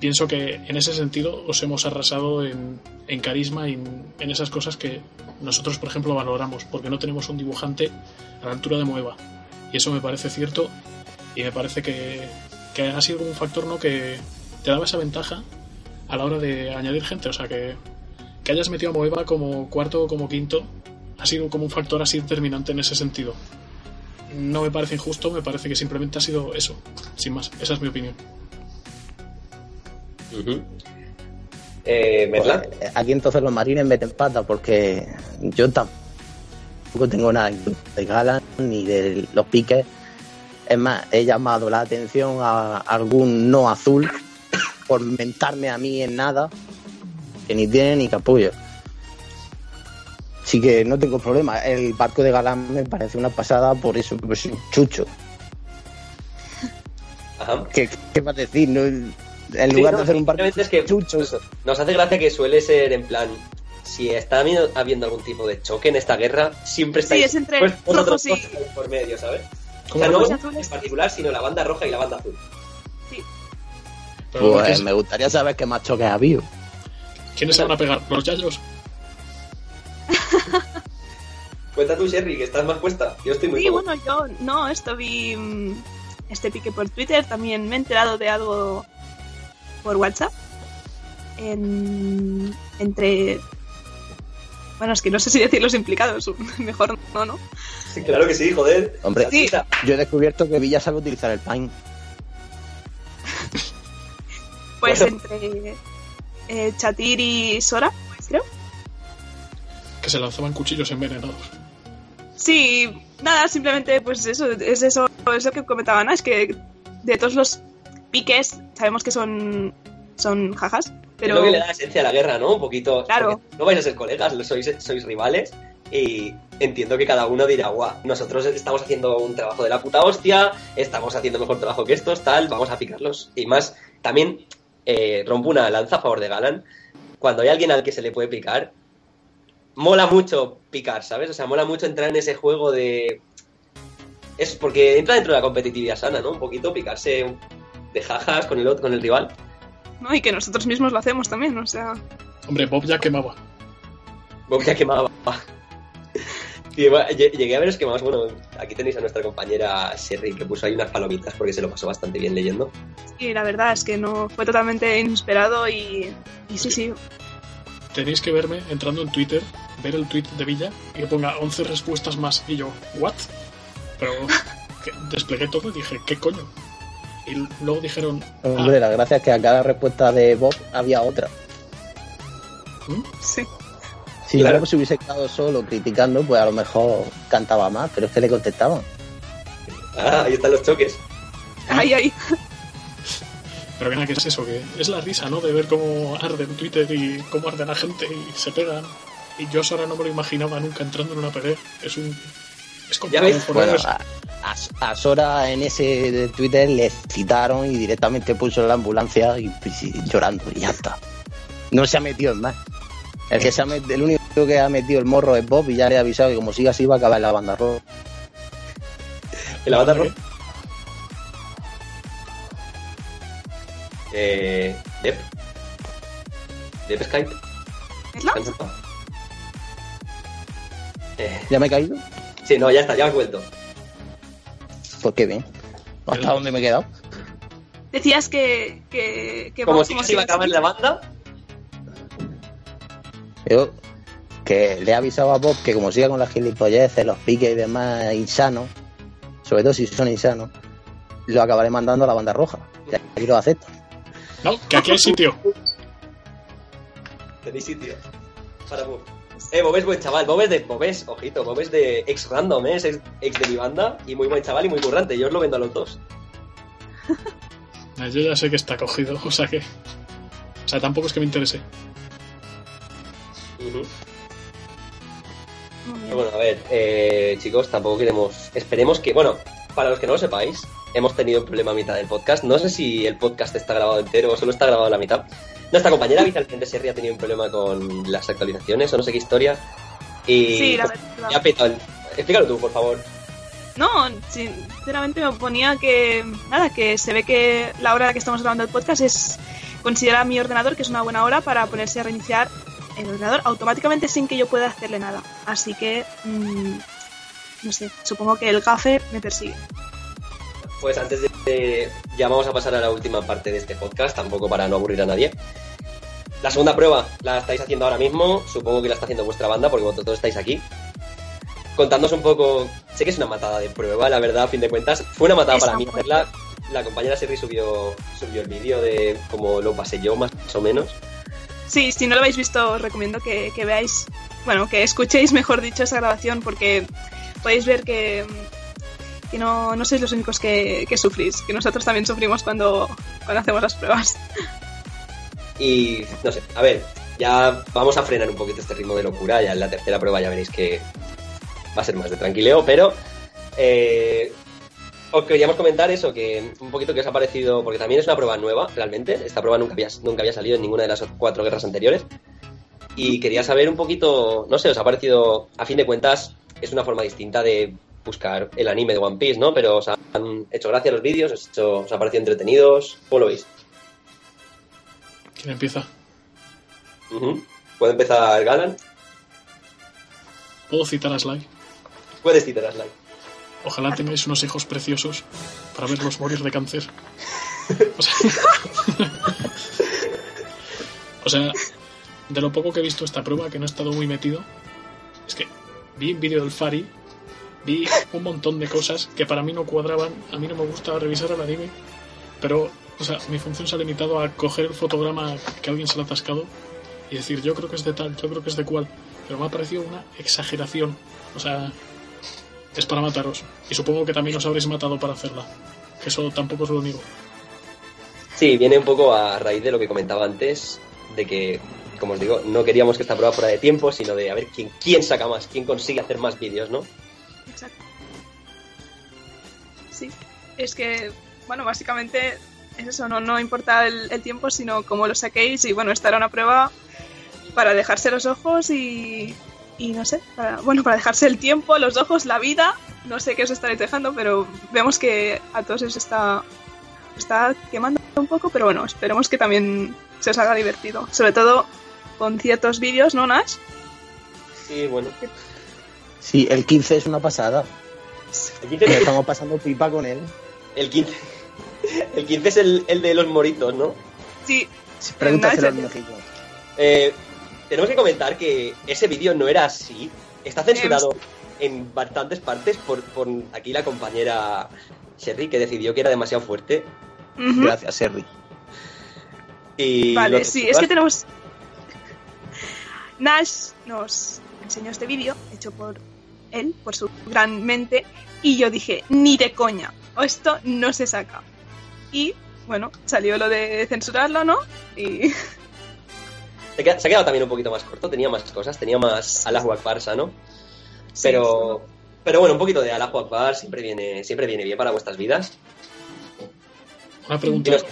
pienso que en ese sentido os hemos arrasado en, en carisma y en, en esas cosas que nosotros, por ejemplo, valoramos, porque no tenemos un dibujante a la altura de Moeva. Y eso me parece cierto y me parece que, que ha sido un factor ¿no? que te daba esa ventaja a la hora de añadir gente. O sea, que, que hayas metido a Moeva como cuarto o como quinto ha sido como un factor así determinante en ese sentido. No me parece injusto, me parece que simplemente ha sido eso, sin más. Esa es mi opinión. Eh. Pues, aquí entonces los marines meten pata porque yo tampoco tengo nada de Galan ni de los piques. Es más, he llamado la atención a algún no azul por mentarme a mí en nada, que ni tiene ni capullo. Así que no tengo problema. El barco de Galán me parece una pasada por eso, por un chucho. Ajá. ¿Qué, qué vas a decir? No, en Sí, lugar no, de hacer un barco es que chucho, eso, nos hace gracia que suele ser en plan si está habiendo, habiendo algún tipo de choque en esta guerra siempre está Sí, es entre rojos y- por medio sabes o ¿Cómo sea no rojos y en azules. particular sino la banda roja y la banda azul Sí. Pero pues ¿quién- me gustaría saber qué más choques ha habido. ¿Quiénes se van a pegar? ¿Los yayos? <laughs> cuenta tú Sherry que estás más puesta yo estoy muy Sí, cómodo. bueno, yo no, esto vi mm, este pique por Twitter, también me he enterado de algo por WhatsApp. En- entre. Bueno, es que no sé si decir los implicados, <laughs> mejor no, ¿no? Sí, claro que sí joder Hombre, Sí. Yo he descubierto que Villa sabe utilizar el Paint. <laughs> Pues Bueno. entre eh, Chatir y Sora, creo. Que se lanzaban cuchillos envenenados. Sí, nada, simplemente pues eso, es eso, eso que comentaba Ana, es que de todos los piques sabemos que son, son jajas, pero... es lo que le da esencia a la guerra no un poquito Claro. no vais a ser colegas sois sois rivales y entiendo que cada uno dirá guau nosotros estamos haciendo un trabajo de la puta hostia estamos haciendo mejor trabajo que estos tal vamos a picarlos y más también eh, rompo una lanza a favor de Galan cuando hay alguien al que se le puede picar mola mucho picar, ¿sabes? O sea, mola mucho entrar en ese juego de... Es porque entra dentro de la competitividad sana, ¿no? Un poquito picarse de jajas con el, otro- con el rival. ¿No? Y que nosotros mismos lo hacemos también, o sea... Hombre, Bob ya quemaba. Bob ya quemaba. Llegué a ver es que más, bueno, aquí tenéis a nuestra compañera Sherry que puso ahí unas palomitas porque se lo pasó bastante bien leyendo. Y la verdad es que no fue totalmente inesperado y, y sí, sí. Tenéis que verme entrando en Twitter, ver el tweet de Villa y que ponga 11 respuestas más. Y yo, ¿what? Pero que desplegué todo y dije, ¿qué coño? Y luego dijeron, ah, Hombre, la gracia es que a cada respuesta de Bob había otra. ¿Mm? sí. Si Claro. Bob se hubiese quedado solo criticando, pues a lo mejor cantaba más, pero es que le contestaban. Ah, ahí están los choques. Ahí, ahí. <laughs> pero venga, ¿qué es eso? Que es la risa, ¿no? De ver cómo arde en Twitter y cómo arde la gente y se pegan. Y yo ahora no me lo imaginaba nunca entrando en una pelea. Es un... Es como Bueno. A, Sora en ese de Twitter le citaron y directamente puso en la ambulancia y, y llorando y ya está. No se ha metido en más. El que se ha metido, el único que ha metido el morro es Bob y ya le he avisado que como siga así va a acabar en la banda roja. ¿En la banda roja? Eh, Dep. Dep Skype. ¿Ya me he caído? sí, no, ya está, ya has vuelto. Pues qué bien. ¿Hasta dónde me he quedado? Decías que. que, que Como Bob, si iba a acabar la banda. Yo que le he avisado a Bob que como siga con las gilipolleces, los piques y demás insanos, sobre todo si son insanos, lo acabaré mandando a la banda roja. Y aquí lo acepto. No, que aquí hay sitio. Tenéis sitio. Para Bob. Eh, Bob es buen chaval. Bob es de. Bob es, ojito, Bob es de ex random, ¿eh? es ex, ex de mi banda. Y muy buen chaval y muy currante. Yo os lo vendo a los dos. Yo ya sé que está cogido, o sea que. O sea, tampoco es que me interese. Pero bueno, a ver, eh, chicos, tampoco queremos. Esperemos que. Bueno, para los que no lo sepáis, hemos tenido un problema a mitad del podcast. No sé si el podcast está grabado entero o solo está grabado la mitad. Nuestra compañera Vicente Serri ha tenido un problema con las actualizaciones o no sé qué historia. Y Sí, la pues, verdad. el- Explícalo tú, por favor. No, sinceramente me ponía que. Nada, que se ve que la hora a la que estamos grabando el podcast es. Considera mi ordenador que es una buena hora para ponerse a reiniciar el ordenador automáticamente sin que yo pueda hacerle nada. Así que. mm, no sé, supongo que el gafe me persigue. Pues antes de, ya vamos a pasar a la última parte de este podcast, tampoco para no aburrir a nadie. La segunda prueba la estáis haciendo ahora mismo, supongo que la está haciendo vuestra banda porque vosotros estáis aquí. Contándonos un poco, sé que es una matada de prueba, la verdad, a fin de cuentas. Fue una matada para mí hacerla. La compañera Serri subió, subió el vídeo de cómo lo pasé yo, más o menos. Sí, si no lo habéis visto, os recomiendo que, que veáis, bueno, que escuchéis, mejor dicho, esa grabación porque podéis ver que, que no, no sois los únicos que, que sufrís, que nosotros también sufrimos cuando, cuando hacemos las pruebas. Y no sé, a ver, ya vamos a frenar un poquito este ritmo de locura. Ya en la tercera prueba ya veréis que va a ser más de tranquileo, pero eh, os queríamos comentar eso, que un poquito que os ha parecido, porque también es una prueba nueva, realmente. Esta prueba nunca había, nunca había salido en ninguna de las cuatro guerras anteriores. Y quería saber un poquito, no sé, os ha parecido, a fin de cuentas, es una forma distinta de buscar el anime de One Piece, ¿no? Pero os han hecho gracia los vídeos, os, hecho- os ha parecido entretenidos. ¿Cómo lo veis? ¿Quién empieza? Ujú. ¿Puede empezar Galan? ¿Puedo citar a Sly? Puedes citar a Sly. Ojalá tengáis unos hijos preciosos para verlos morir de cáncer. O sea, <laughs> o sea, de lo poco que he visto esta prueba, que no he estado muy metido, es que vi un vídeo del Fari, vi un montón de cosas que para mí no cuadraban. A mí no me gusta revisar el anime, pero, o sea, mi función se ha limitado a coger el fotograma que alguien se le ha atascado y decir, yo creo que es de tal, yo creo que es de cual. Pero me ha parecido una exageración. O sea, es para mataros. Y supongo que también os habréis matado para hacerla. Que eso tampoco os lo niego. Sí, viene un poco a raíz de lo que comentaba antes, de que, como os digo, no queríamos que esta prueba fuera de tiempo, sino de a ver quién, quién saca más, quién consigue hacer más vídeos, ¿no? Sí, es que, bueno, básicamente es eso, no, no importa el, el tiempo, sino cómo lo saquéis. Y bueno, esta era una prueba para dejarse los ojos y, y no sé, para, bueno, para dejarse el tiempo, los ojos, la vida. No sé qué os estaréis dejando, pero vemos que a todos os está, está quemando un poco, pero bueno, esperemos que también se os haga divertido. Sobre todo con ciertos vídeos, ¿no, Nash? Sí, bueno. Sí, el 15 es una pasada. El 15, Nos estamos pasando pipa con él. el 15, el 15 es el, el de los moritos, ¿no? Sí, Pregúntaselo México. Eh, tenemos que comentar que ese vídeo no era así. Está censurado en bastantes partes por, por aquí la compañera Sherry, que decidió que era demasiado fuerte. Gracias, Serri. Y Vale, sí, es que tenemos. Nash nos enseñó este vídeo hecho por él, por su gran mente, y yo dije, ni de coña, o esto no se saca. Y bueno, salió lo de censurarlo, ¿no? Y <laughs> Se queda- se ha quedado también un poquito más corto, tenía más cosas, tenía más Allahu Akbar, ¿no? Pero, pero bueno, un poquito de Allahu Akbar siempre viene, siempre viene bien para vuestras vidas. Una pregunta. los-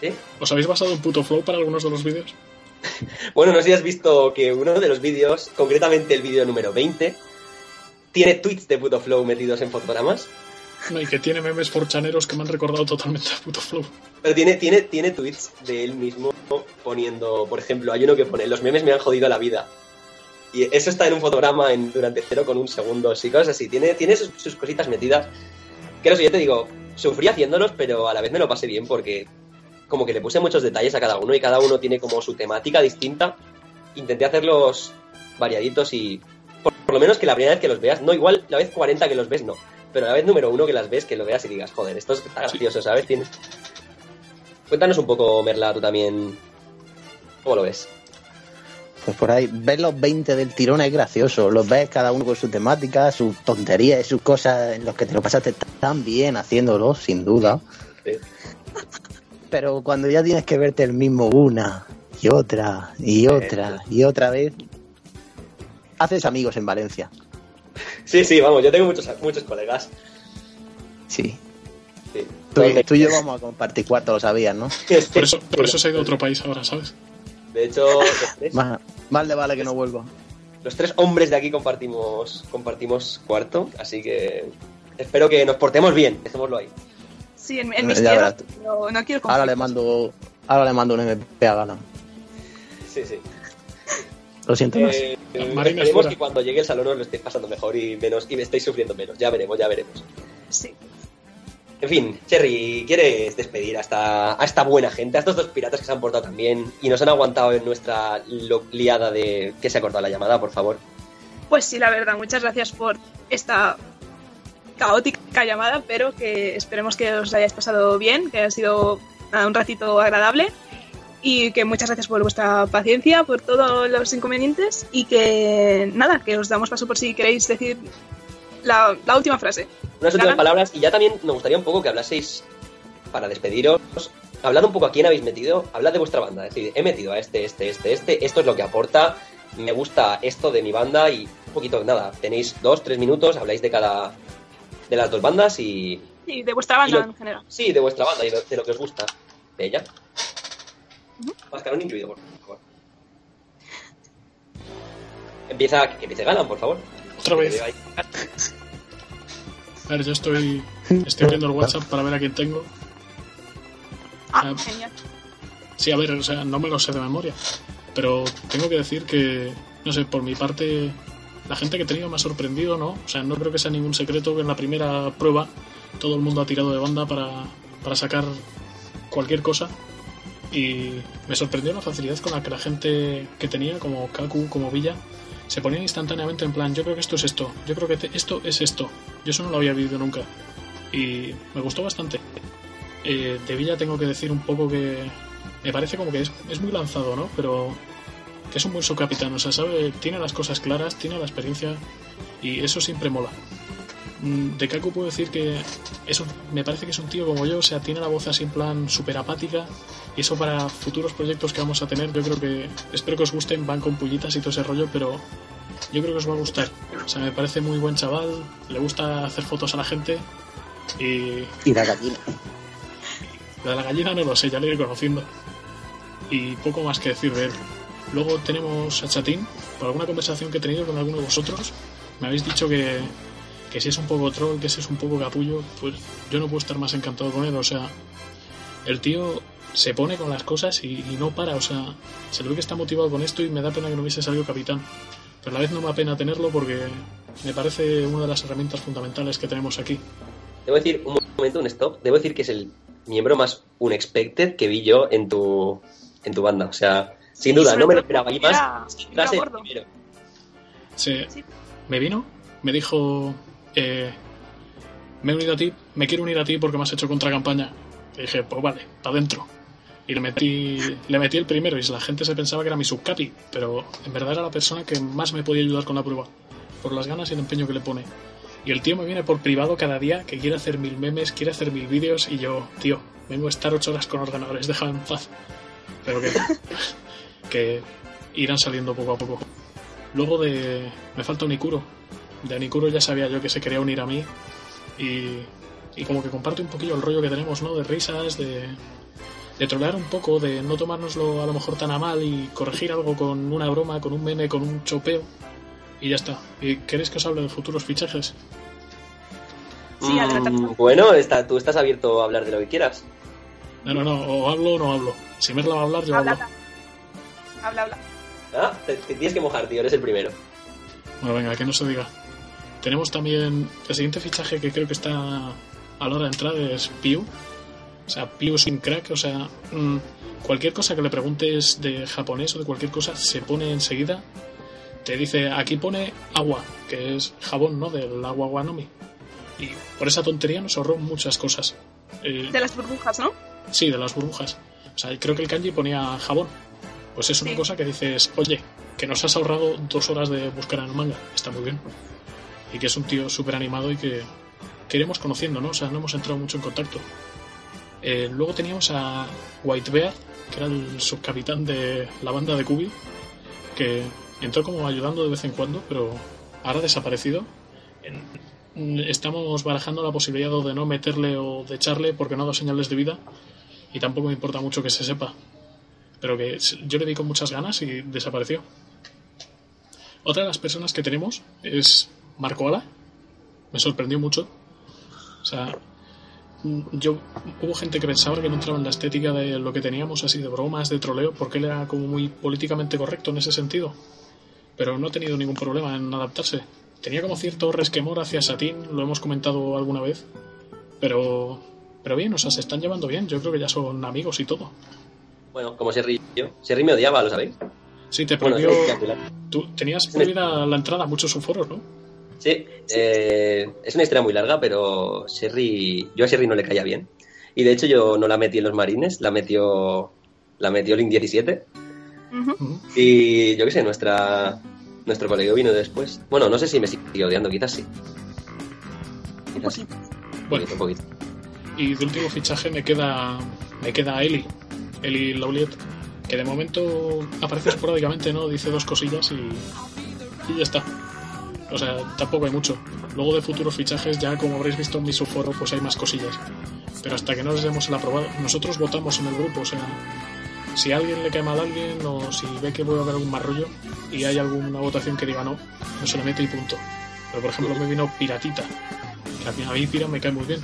¿Sí? ¿Os habéis basado en puto flow para algunos de los vídeos? <laughs> Bueno, no sé si has visto que uno de los vídeos, concretamente el vídeo número 20, tiene tweets de Puto Flow metidos en fotogramas. No, y que tiene memes forchaneros que me han recordado totalmente a puto flow. Pero tiene, tiene, tiene tweets de él mismo poniendo, por ejemplo, hay uno que pone, los memes me han jodido la vida. Y eso está en un fotograma en, durante cero con un segundo, y cosas así. Tiene, tiene sus, sus cositas metidas. Que no sé, yo te digo, sufrí haciéndolos, pero a la vez me lo pasé bien porque como que le puse muchos detalles a cada uno y cada uno tiene como su temática distinta. Intenté hacerlos variaditos y por, por lo menos que la primera vez que los veas, no igual la vez 40 que los ves, no. Pero la vez número uno que las ves, que lo veas y digas, joder, esto está gracioso, ¿sabes? Tienes... Cuéntanos un poco, Merla, tú también. ¿Cómo lo ves? Pues por ahí, ver los 20 del tirón es gracioso. Los ves cada uno con su temática, sus tonterías, sus cosas en los que te lo pasaste tan bien haciéndolo, sin duda. Sí. Pero cuando ya tienes que verte el mismo una y otra y otra y otra vez, haces amigos en Valencia. Sí, sí, vamos, yo tengo muchos, muchos colegas. Sí. Sí. Tú, y yo vamos a compartir cuarto, lo sabías, ¿no? <laughs> Por eso, por eso se ha ido a otro país ahora, ¿sabes? De hecho, los tres, Más, más le vale que no vuelva. los tres hombres de aquí compartimos, compartimos cuarto, así que espero que nos portemos bien, dejémoslo ahí. Sí, en, en mis tierras, pero no quiero Ahora le mando, ahora le mando un MP a Gala. Sí, sí. Lo siento más. Eh, Marina esperemos fuera. que cuando llegue el salón os lo estéis pasando mejor y menos y me estéis sufriendo menos. Ya veremos, ya veremos. Sí. En fin, Cherry, ¿quieres despedir a esta, a esta buena gente, a estos dos piratas que se han portado tan bien y nos han aguantado en nuestra liada de que se ha cortado la llamada, por favor? Pues sí, la verdad, muchas gracias por esta caótica llamada, pero que esperemos que os hayáis pasado bien, que haya sido un ratito agradable y que muchas gracias por vuestra paciencia, por todos los inconvenientes y que nada, que os damos paso por si queréis decir la, la última frase. Unas últimas palabras y ya también me gustaría un poco que hablaseis, para despediros, hablad un poco a quién habéis metido, hablad de vuestra banda, es decir, he metido a este, este, este, este, esto es lo que aporta, me gusta esto de mi banda y un poquito, nada, tenéis dos, tres minutos, habláis de cada, de las dos bandas y, Y de vuestra banda lo- en general. sí, de vuestra banda y de, de lo que os gusta de ella. Mascarón incluido, por favor. Empieza, que empiece Galan, por favor. Otra vez. A ver, yo estoy, estoy abriendo el WhatsApp para ver a quién tengo. Ah, Ah. genial. Sí, a ver, o sea, no me lo sé de memoria. Pero tengo que decir que, no sé, por mi parte, la gente que he tenido me ha sorprendido, ¿no? O sea, no creo que sea ningún secreto que en la primera prueba todo el mundo ha tirado de banda para, para sacar cualquier cosa. Y me sorprendió la facilidad con la que la gente que tenía, como Kaku, como Villa, se ponían instantáneamente en plan, yo creo que esto es esto, yo creo que te- esto es esto. Yo eso no lo había vivido nunca. Y me gustó bastante. Eh, de Villa tengo que decir un poco que me parece como que es, es muy lanzado, ¿no? Pero que es un buen subcapitán, o sea, sabe, tiene las cosas claras, tiene la experiencia y eso siempre mola. Mm, De Kaku puedo decir que es un- me parece que es un tío como yo, o sea, tiene la voz así en plan súper apática y eso para futuros proyectos que vamos a tener, yo creo que, espero que os gusten, van con pullitas y todo ese rollo, pero yo creo que os va a gustar. O sea, me parece muy buen chaval, le gusta hacer fotos a la gente y Y la gallina. la de la gallina no lo sé, ya lo iré conociendo. Y poco más que decir de él. Luego tenemos a Chatín, por alguna conversación que he tenido con alguno de vosotros, me habéis dicho que, que si es un poco troll, que si es un poco capullo, pues yo no puedo estar más encantado con él. O sea, el tío se pone con las cosas y, y no para. O sea, se le ve que está motivado con esto y me da pena que no hubiese salido capitán. Pero a la vez no me da pena tenerlo porque me parece una de las herramientas fundamentales que tenemos aquí. Debo decir, un momento, un stop. Debo decir que es el miembro más unexpected que vi yo en tu, en tu banda. O sea, sin Sí, duda, no me lo esperaba. Y más, gordo. primero. Sí. me vino, me dijo, eh, me he unido a ti, me quiero unir a ti porque me has hecho contracampaña. Y dije, pues vale, para adentro. Y le metí, le metí el primero y la gente se pensaba que era mi subcapi, pero en verdad era la persona que más me podía ayudar con la prueba, por las ganas y el empeño que le pone. Y el tío me viene por privado cada día que quiere hacer mil memes, quiere hacer mil vídeos y yo, tío, vengo a estar ocho horas con ordenadores, déjame en paz. Pero que, <laughs> que irán saliendo poco a poco. Luego de. Me falta Unicuro. De Unicuro ya sabía yo que se quería unir a mí. Y, y como que comparte un poquillo el rollo que tenemos, ¿no? De risas, de, de trolear un poco, de no tomárnoslo a lo mejor tan a mal y corregir algo con una broma, con un meme, con un chopeo. Y ya está. ¿Y queréis que os hable de futuros fichajes? Sí, adelante. Mm, bueno, está, tú estás abierto a hablar de lo que quieras. No, no, no, o hablo o no hablo. Si Merla va a hablar, yo Habla, hablo. habla. Habla, habla. Ah, te, te tienes que mojar, tío, eres el primero. Bueno, venga, que no se diga. Tenemos también el siguiente fichaje que creo que está a la hora de entrar es Piu. O sea, Piu sin crack. O sea, mm, cualquier cosa que le preguntes de japonés o de cualquier cosa se pone enseguida. Te dice, aquí pone agua, que es jabón, ¿no? Del agua guanomi. Y por esa tontería nos ahorró muchas cosas. Eh, De las burbujas, ¿no? Sí, de las burbujas. O sea, creo que el kanji ponía jabón. Pues es una Sí. cosa que dices, oye, que nos has ahorrado dos horas de buscar en el manga. Está muy bien. Y que es un tío súper animado y que, que iremos conociendo, ¿no? O sea, no hemos entrado mucho en contacto. Eh, luego teníamos a White Bear, que era el subcapitán de la banda de Kubi, que entró como ayudando de vez en cuando, pero ahora ha desaparecido. Estamos barajando la posibilidad de no meterle o de echarle porque no ha dado señales de vida y tampoco me importa mucho que se sepa. Pero que yo le di con muchas ganas y desapareció. Otra de las personas que tenemos es Marco Ala. Me sorprendió mucho. O sea, yo hubo gente que pensaba que no entraba en la estética de lo que teníamos, así de bromas, de troleo, porque él era como muy políticamente correcto en ese sentido. Pero no ha tenido ningún problema en adaptarse. Tenía como cierto resquemor hacia Satín, lo hemos comentado alguna vez. Pero, pero bien, o sea, se están llevando bien. Yo creo que ya son amigos y todo. Bueno, como Serri yo. Serri me odiaba, ¿lo sabéis? Sí, te prohibió. Tú tenías prohibida la entrada a muchos foros, ¿no? Sí, eh, es una historia muy larga, pero Sherry, yo a Sherry no le caía bien. Y de hecho yo no la metí en los marines, la metió, la metió Link 17. Ujú. Ujú. Y yo qué sé, nuestra, nuestro colega vino después. Bueno, no sé si me sigue odiando, quizás sí. Un Quizás sí. poquito. Bueno, Un poquito. y de último fichaje me queda me queda Eli, Eli Lauliet, que de momento aparece esporádicamente, ¿no? Dice dos cosillas y, y ya está. O sea, tampoco hay mucho. Luego de futuros fichajes, ya como habréis visto en mi subforo, pues hay más cosillas. Pero hasta que no les demos el aprobado, nosotros votamos en el grupo, o sea, si alguien le cae mal a alguien o si ve que puede haber algún más rollo y hay alguna votación que diga no, no se le mete y punto. Pero por ejemplo me vino Piratita, que a mí Pira me cae muy bien,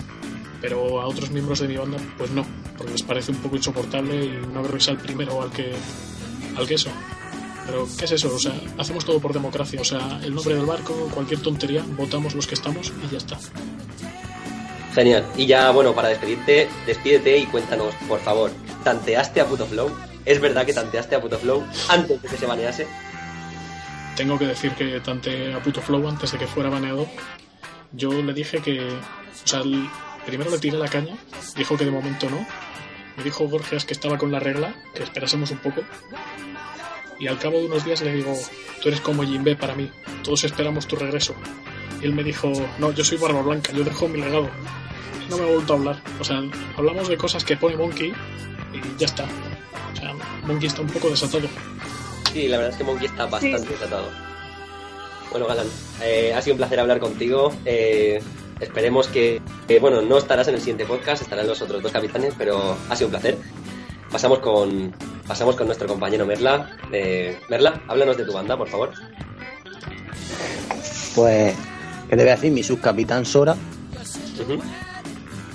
pero a otros miembros de mi banda pues no, porque les parece un poco insoportable y no creo que sea el primero al que al que eso. Pero ¿qué es eso? O sea, hacemos todo por democracia, o sea, el nombre del barco, cualquier tontería, votamos los que estamos y ya está. Genial. Y ya, bueno, para despedirte, despídete y cuéntanos, por favor, ¿tanteaste a Puto Flow? ¿Es verdad que tanteaste a Puto Flow antes de que se banease? Tengo que decir que tante a puto Flow antes de que fuera baneado, yo le dije que, o sea, el- primero le tiré la caña, dijo que de momento no, me dijo Borges que estaba con la regla, que esperásemos un poco, y al cabo de unos días le digo, tú eres como Jimbe para mí, todos esperamos tu regreso. Y él me dijo, no, yo soy Barba Blanca, yo dejo mi legado. No me ha vuelto a hablar. O sea, hablamos de cosas que pone Monkey y ya está. O sea, Monkey está un poco desatado. Sí, la verdad es que Monkey está bastante desatado. Bueno, Galán, eh, ha sido un placer hablar contigo. Eh, esperemos que, que, bueno, no estarás en el siguiente podcast, estarán los otros dos capitanes, pero ha sido un placer. Pasamos con, pasamos con nuestro compañero Merla. Eh, Merla, háblanos de tu banda, por favor. Pues, ¿qué te voy a decir? Mi subcapitán Sora,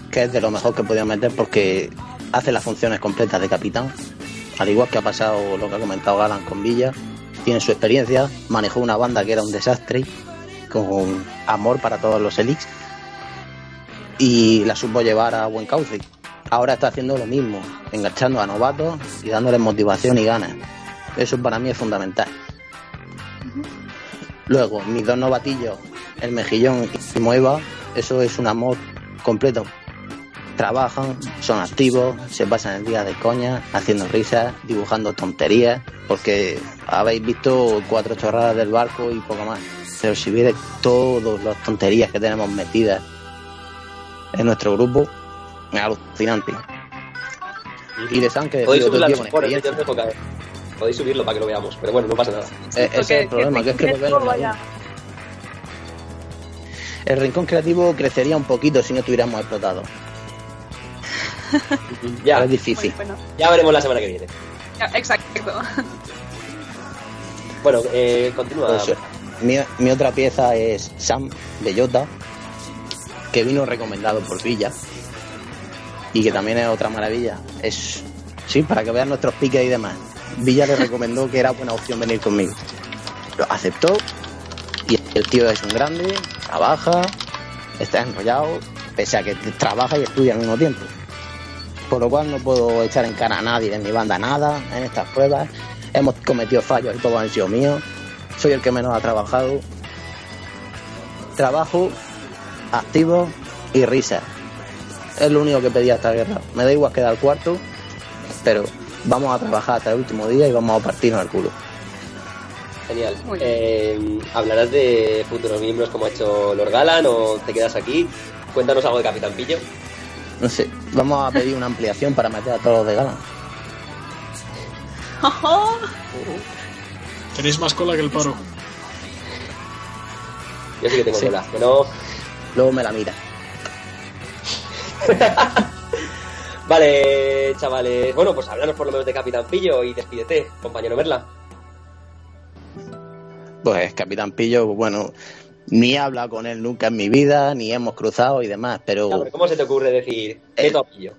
que es de lo mejor que podía meter porque hace las funciones completas de capitán. Al igual que ha pasado lo que ha comentado Galan con Villa, tiene su experiencia, manejó una banda que era un desastre, con amor para todos los Elix, y la supo llevar a buen cauce. Ahora está haciendo lo mismo, enganchando a novatos y dándoles motivación y ganas. Eso para mí es fundamental. Luego, mis dos novatillos, el Mejillón y Moeva, eso es un amor completo. Trabajan, son activos, se pasan el día de coña, haciendo risas, dibujando tonterías, porque habéis visto cuatro chorradas del barco y poco más. Pero si vieres todas las tonterías que tenemos metidas en nuestro grupo, alucinante. Y de San que Podéis subirlo a los foros, yo. Podéis para que lo veamos, pero bueno, no pasa nada. Eh, ese es el problema, que es que vaya. El rincón creativo crecería un poquito si no estuviéramos explotados. <laughs> Ya, es difícil. Bueno. ya veremos la semana que viene. Ya, Exacto. Bueno, eh, continúa. Pues, mi, mi otra pieza es Sam de Jota, que vino recomendado por Villa y que también es otra maravilla. Es sí, para que vean nuestros piques y demás. Villa le recomendó que era buena opción venir conmigo. Lo aceptó y el tío es un grande, trabaja, está enrollado, pese a que trabaja y estudia al mismo tiempo. Por lo cual no puedo echar en cara a nadie de mi banda nada en estas pruebas. Hemos cometido fallos y todos han sido míos. Soy el que menos ha trabajado. Trabajo, activo y risa. Es lo único que pedía esta guerra. Me da igual quedar cuarto, pero vamos a trabajar hasta el último día y vamos a partirnos el culo. Genial. Eh, ¿Hablarás de futuros miembros como ha hecho Lord Galan o te quedas aquí? Cuéntanos algo de Capitán Pillo. No sé, vamos a pedir una ampliación para meter a todos los de gala. <laughs> Tenéis más cola que el paro. Yo sí que tengo Sí. cola, no... Luego me la mira. <laughs> Vale, chavales. Bueno, pues háblanos por lo menos de Capitán Pillo y despídete, compañero Merla. Pues Capitán Pillo, bueno, ni he hablado con él nunca en mi vida, ni hemos cruzado y demás, pero Ya, pero ¿Cómo se te ocurre decir a Pillo?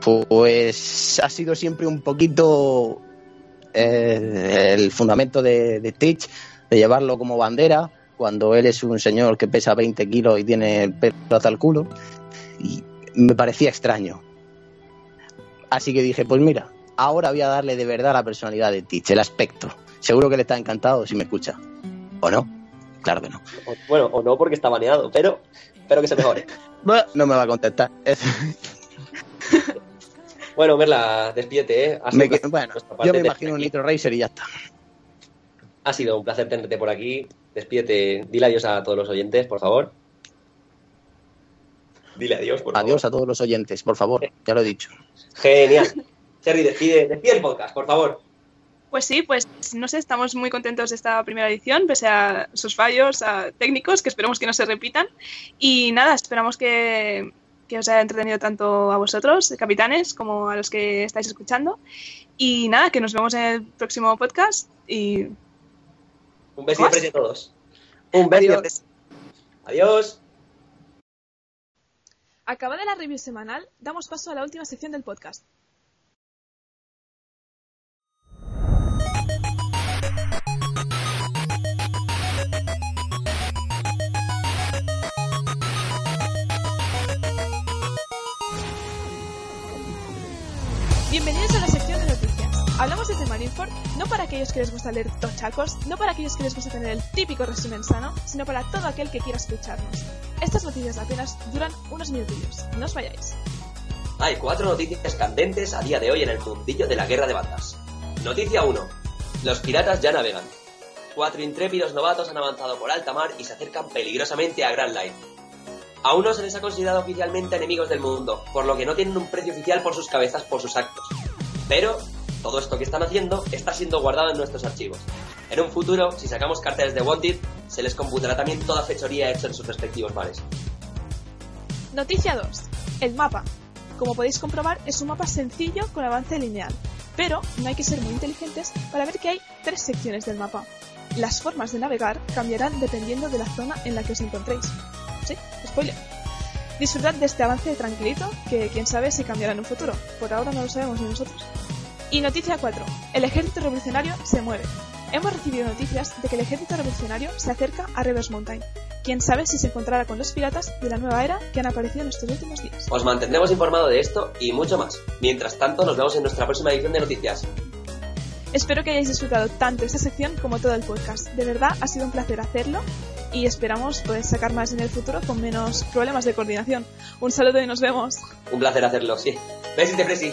pues ha sido siempre un poquito eh, el fundamento de, de Stitch, de llevarlo como bandera, cuando él es un señor que pesa 20 kilos y tiene el pelo hasta el culo, y me parecía extraño. Así que dije, pues mira, ahora voy a darle de verdad la personalidad de Stitch, el aspecto. Seguro que le está encantado si me escucha. ¿O no? Claro que no. O- Bueno, o no porque está baneado, pero espero que se mejore. <laughs> No me va a contestar. Es- <laughs> bueno, Merla, despídete, ¿eh? Me que- bueno, yo me imagino un. Nitro Racer y ya está. Ha sido un placer tenerte por aquí. Despídete, dile adiós a todos los oyentes, por favor. Dile adiós, por Adiós favor. a todos los oyentes, por favor. Ya lo he dicho. Genial. Cherry, despide, despide el podcast, por favor. Pues sí, pues no sé, estamos muy contentos de esta primera edición, pese a sus fallos a técnicos, que esperemos que no se repitan. Y nada, esperamos que, que os haya entretenido tanto a vosotros, capitanes, como a los que estáis escuchando. Y nada, que nos vemos en el próximo podcast. Y Un beso y a todos. Un beso Adiós. Adiós. acabada la review semanal, damos paso a la última sección del podcast. Hablamos desde Marineford no para aquellos que les gusta leer tochacos, no para aquellos que les gusta tener el típico resumen sano, sino para todo aquel que quiera escucharnos. Estas noticias apenas duran unos minutillos. No os vayáis. Hay cuatro noticias candentes a día de hoy en el mundillo de la guerra de bandas. Noticia 1. Los piratas ya navegan. Cuatro intrépidos novatos han avanzado por alta mar y se acercan peligrosamente a Grand Line. Aún no se les ha considerado oficialmente enemigos del mundo, por lo que no tienen un precio oficial por sus cabezas por sus actos. Pero todo esto que están haciendo está siendo guardado en nuestros archivos. En un futuro, si sacamos carteles de Wanted, se les computará también toda fechoría hecha en sus respectivos mares. Noticia 2. El mapa. Como podéis comprobar, es un mapa sencillo con avance lineal, pero no hay que ser muy inteligentes para ver que hay tres secciones del mapa. Las formas de navegar cambiarán dependiendo de la zona en la que os encontréis. Sí, spoiler. Disfrutad de este avance tranquilito, que quién sabe si cambiará en un futuro. Por ahora no lo sabemos ni nosotros. Y noticia 4. El ejército revolucionario se mueve. Hemos recibido noticias de que el ejército revolucionario se acerca a Reverse Mountain. Quién sabe si se encontrará con los piratas de la nueva era que han aparecido en estos últimos días. Os mantendremos informado de esto y mucho más. Mientras tanto, nos vemos en nuestra próxima edición de noticias. Espero que hayáis disfrutado tanto esta sección como todo el podcast. De verdad ha sido un placer hacerlo y esperamos poder sacar más en el futuro con menos problemas de coordinación. Un saludo y nos vemos. Un placer hacerlo, sí. Besite, Presi.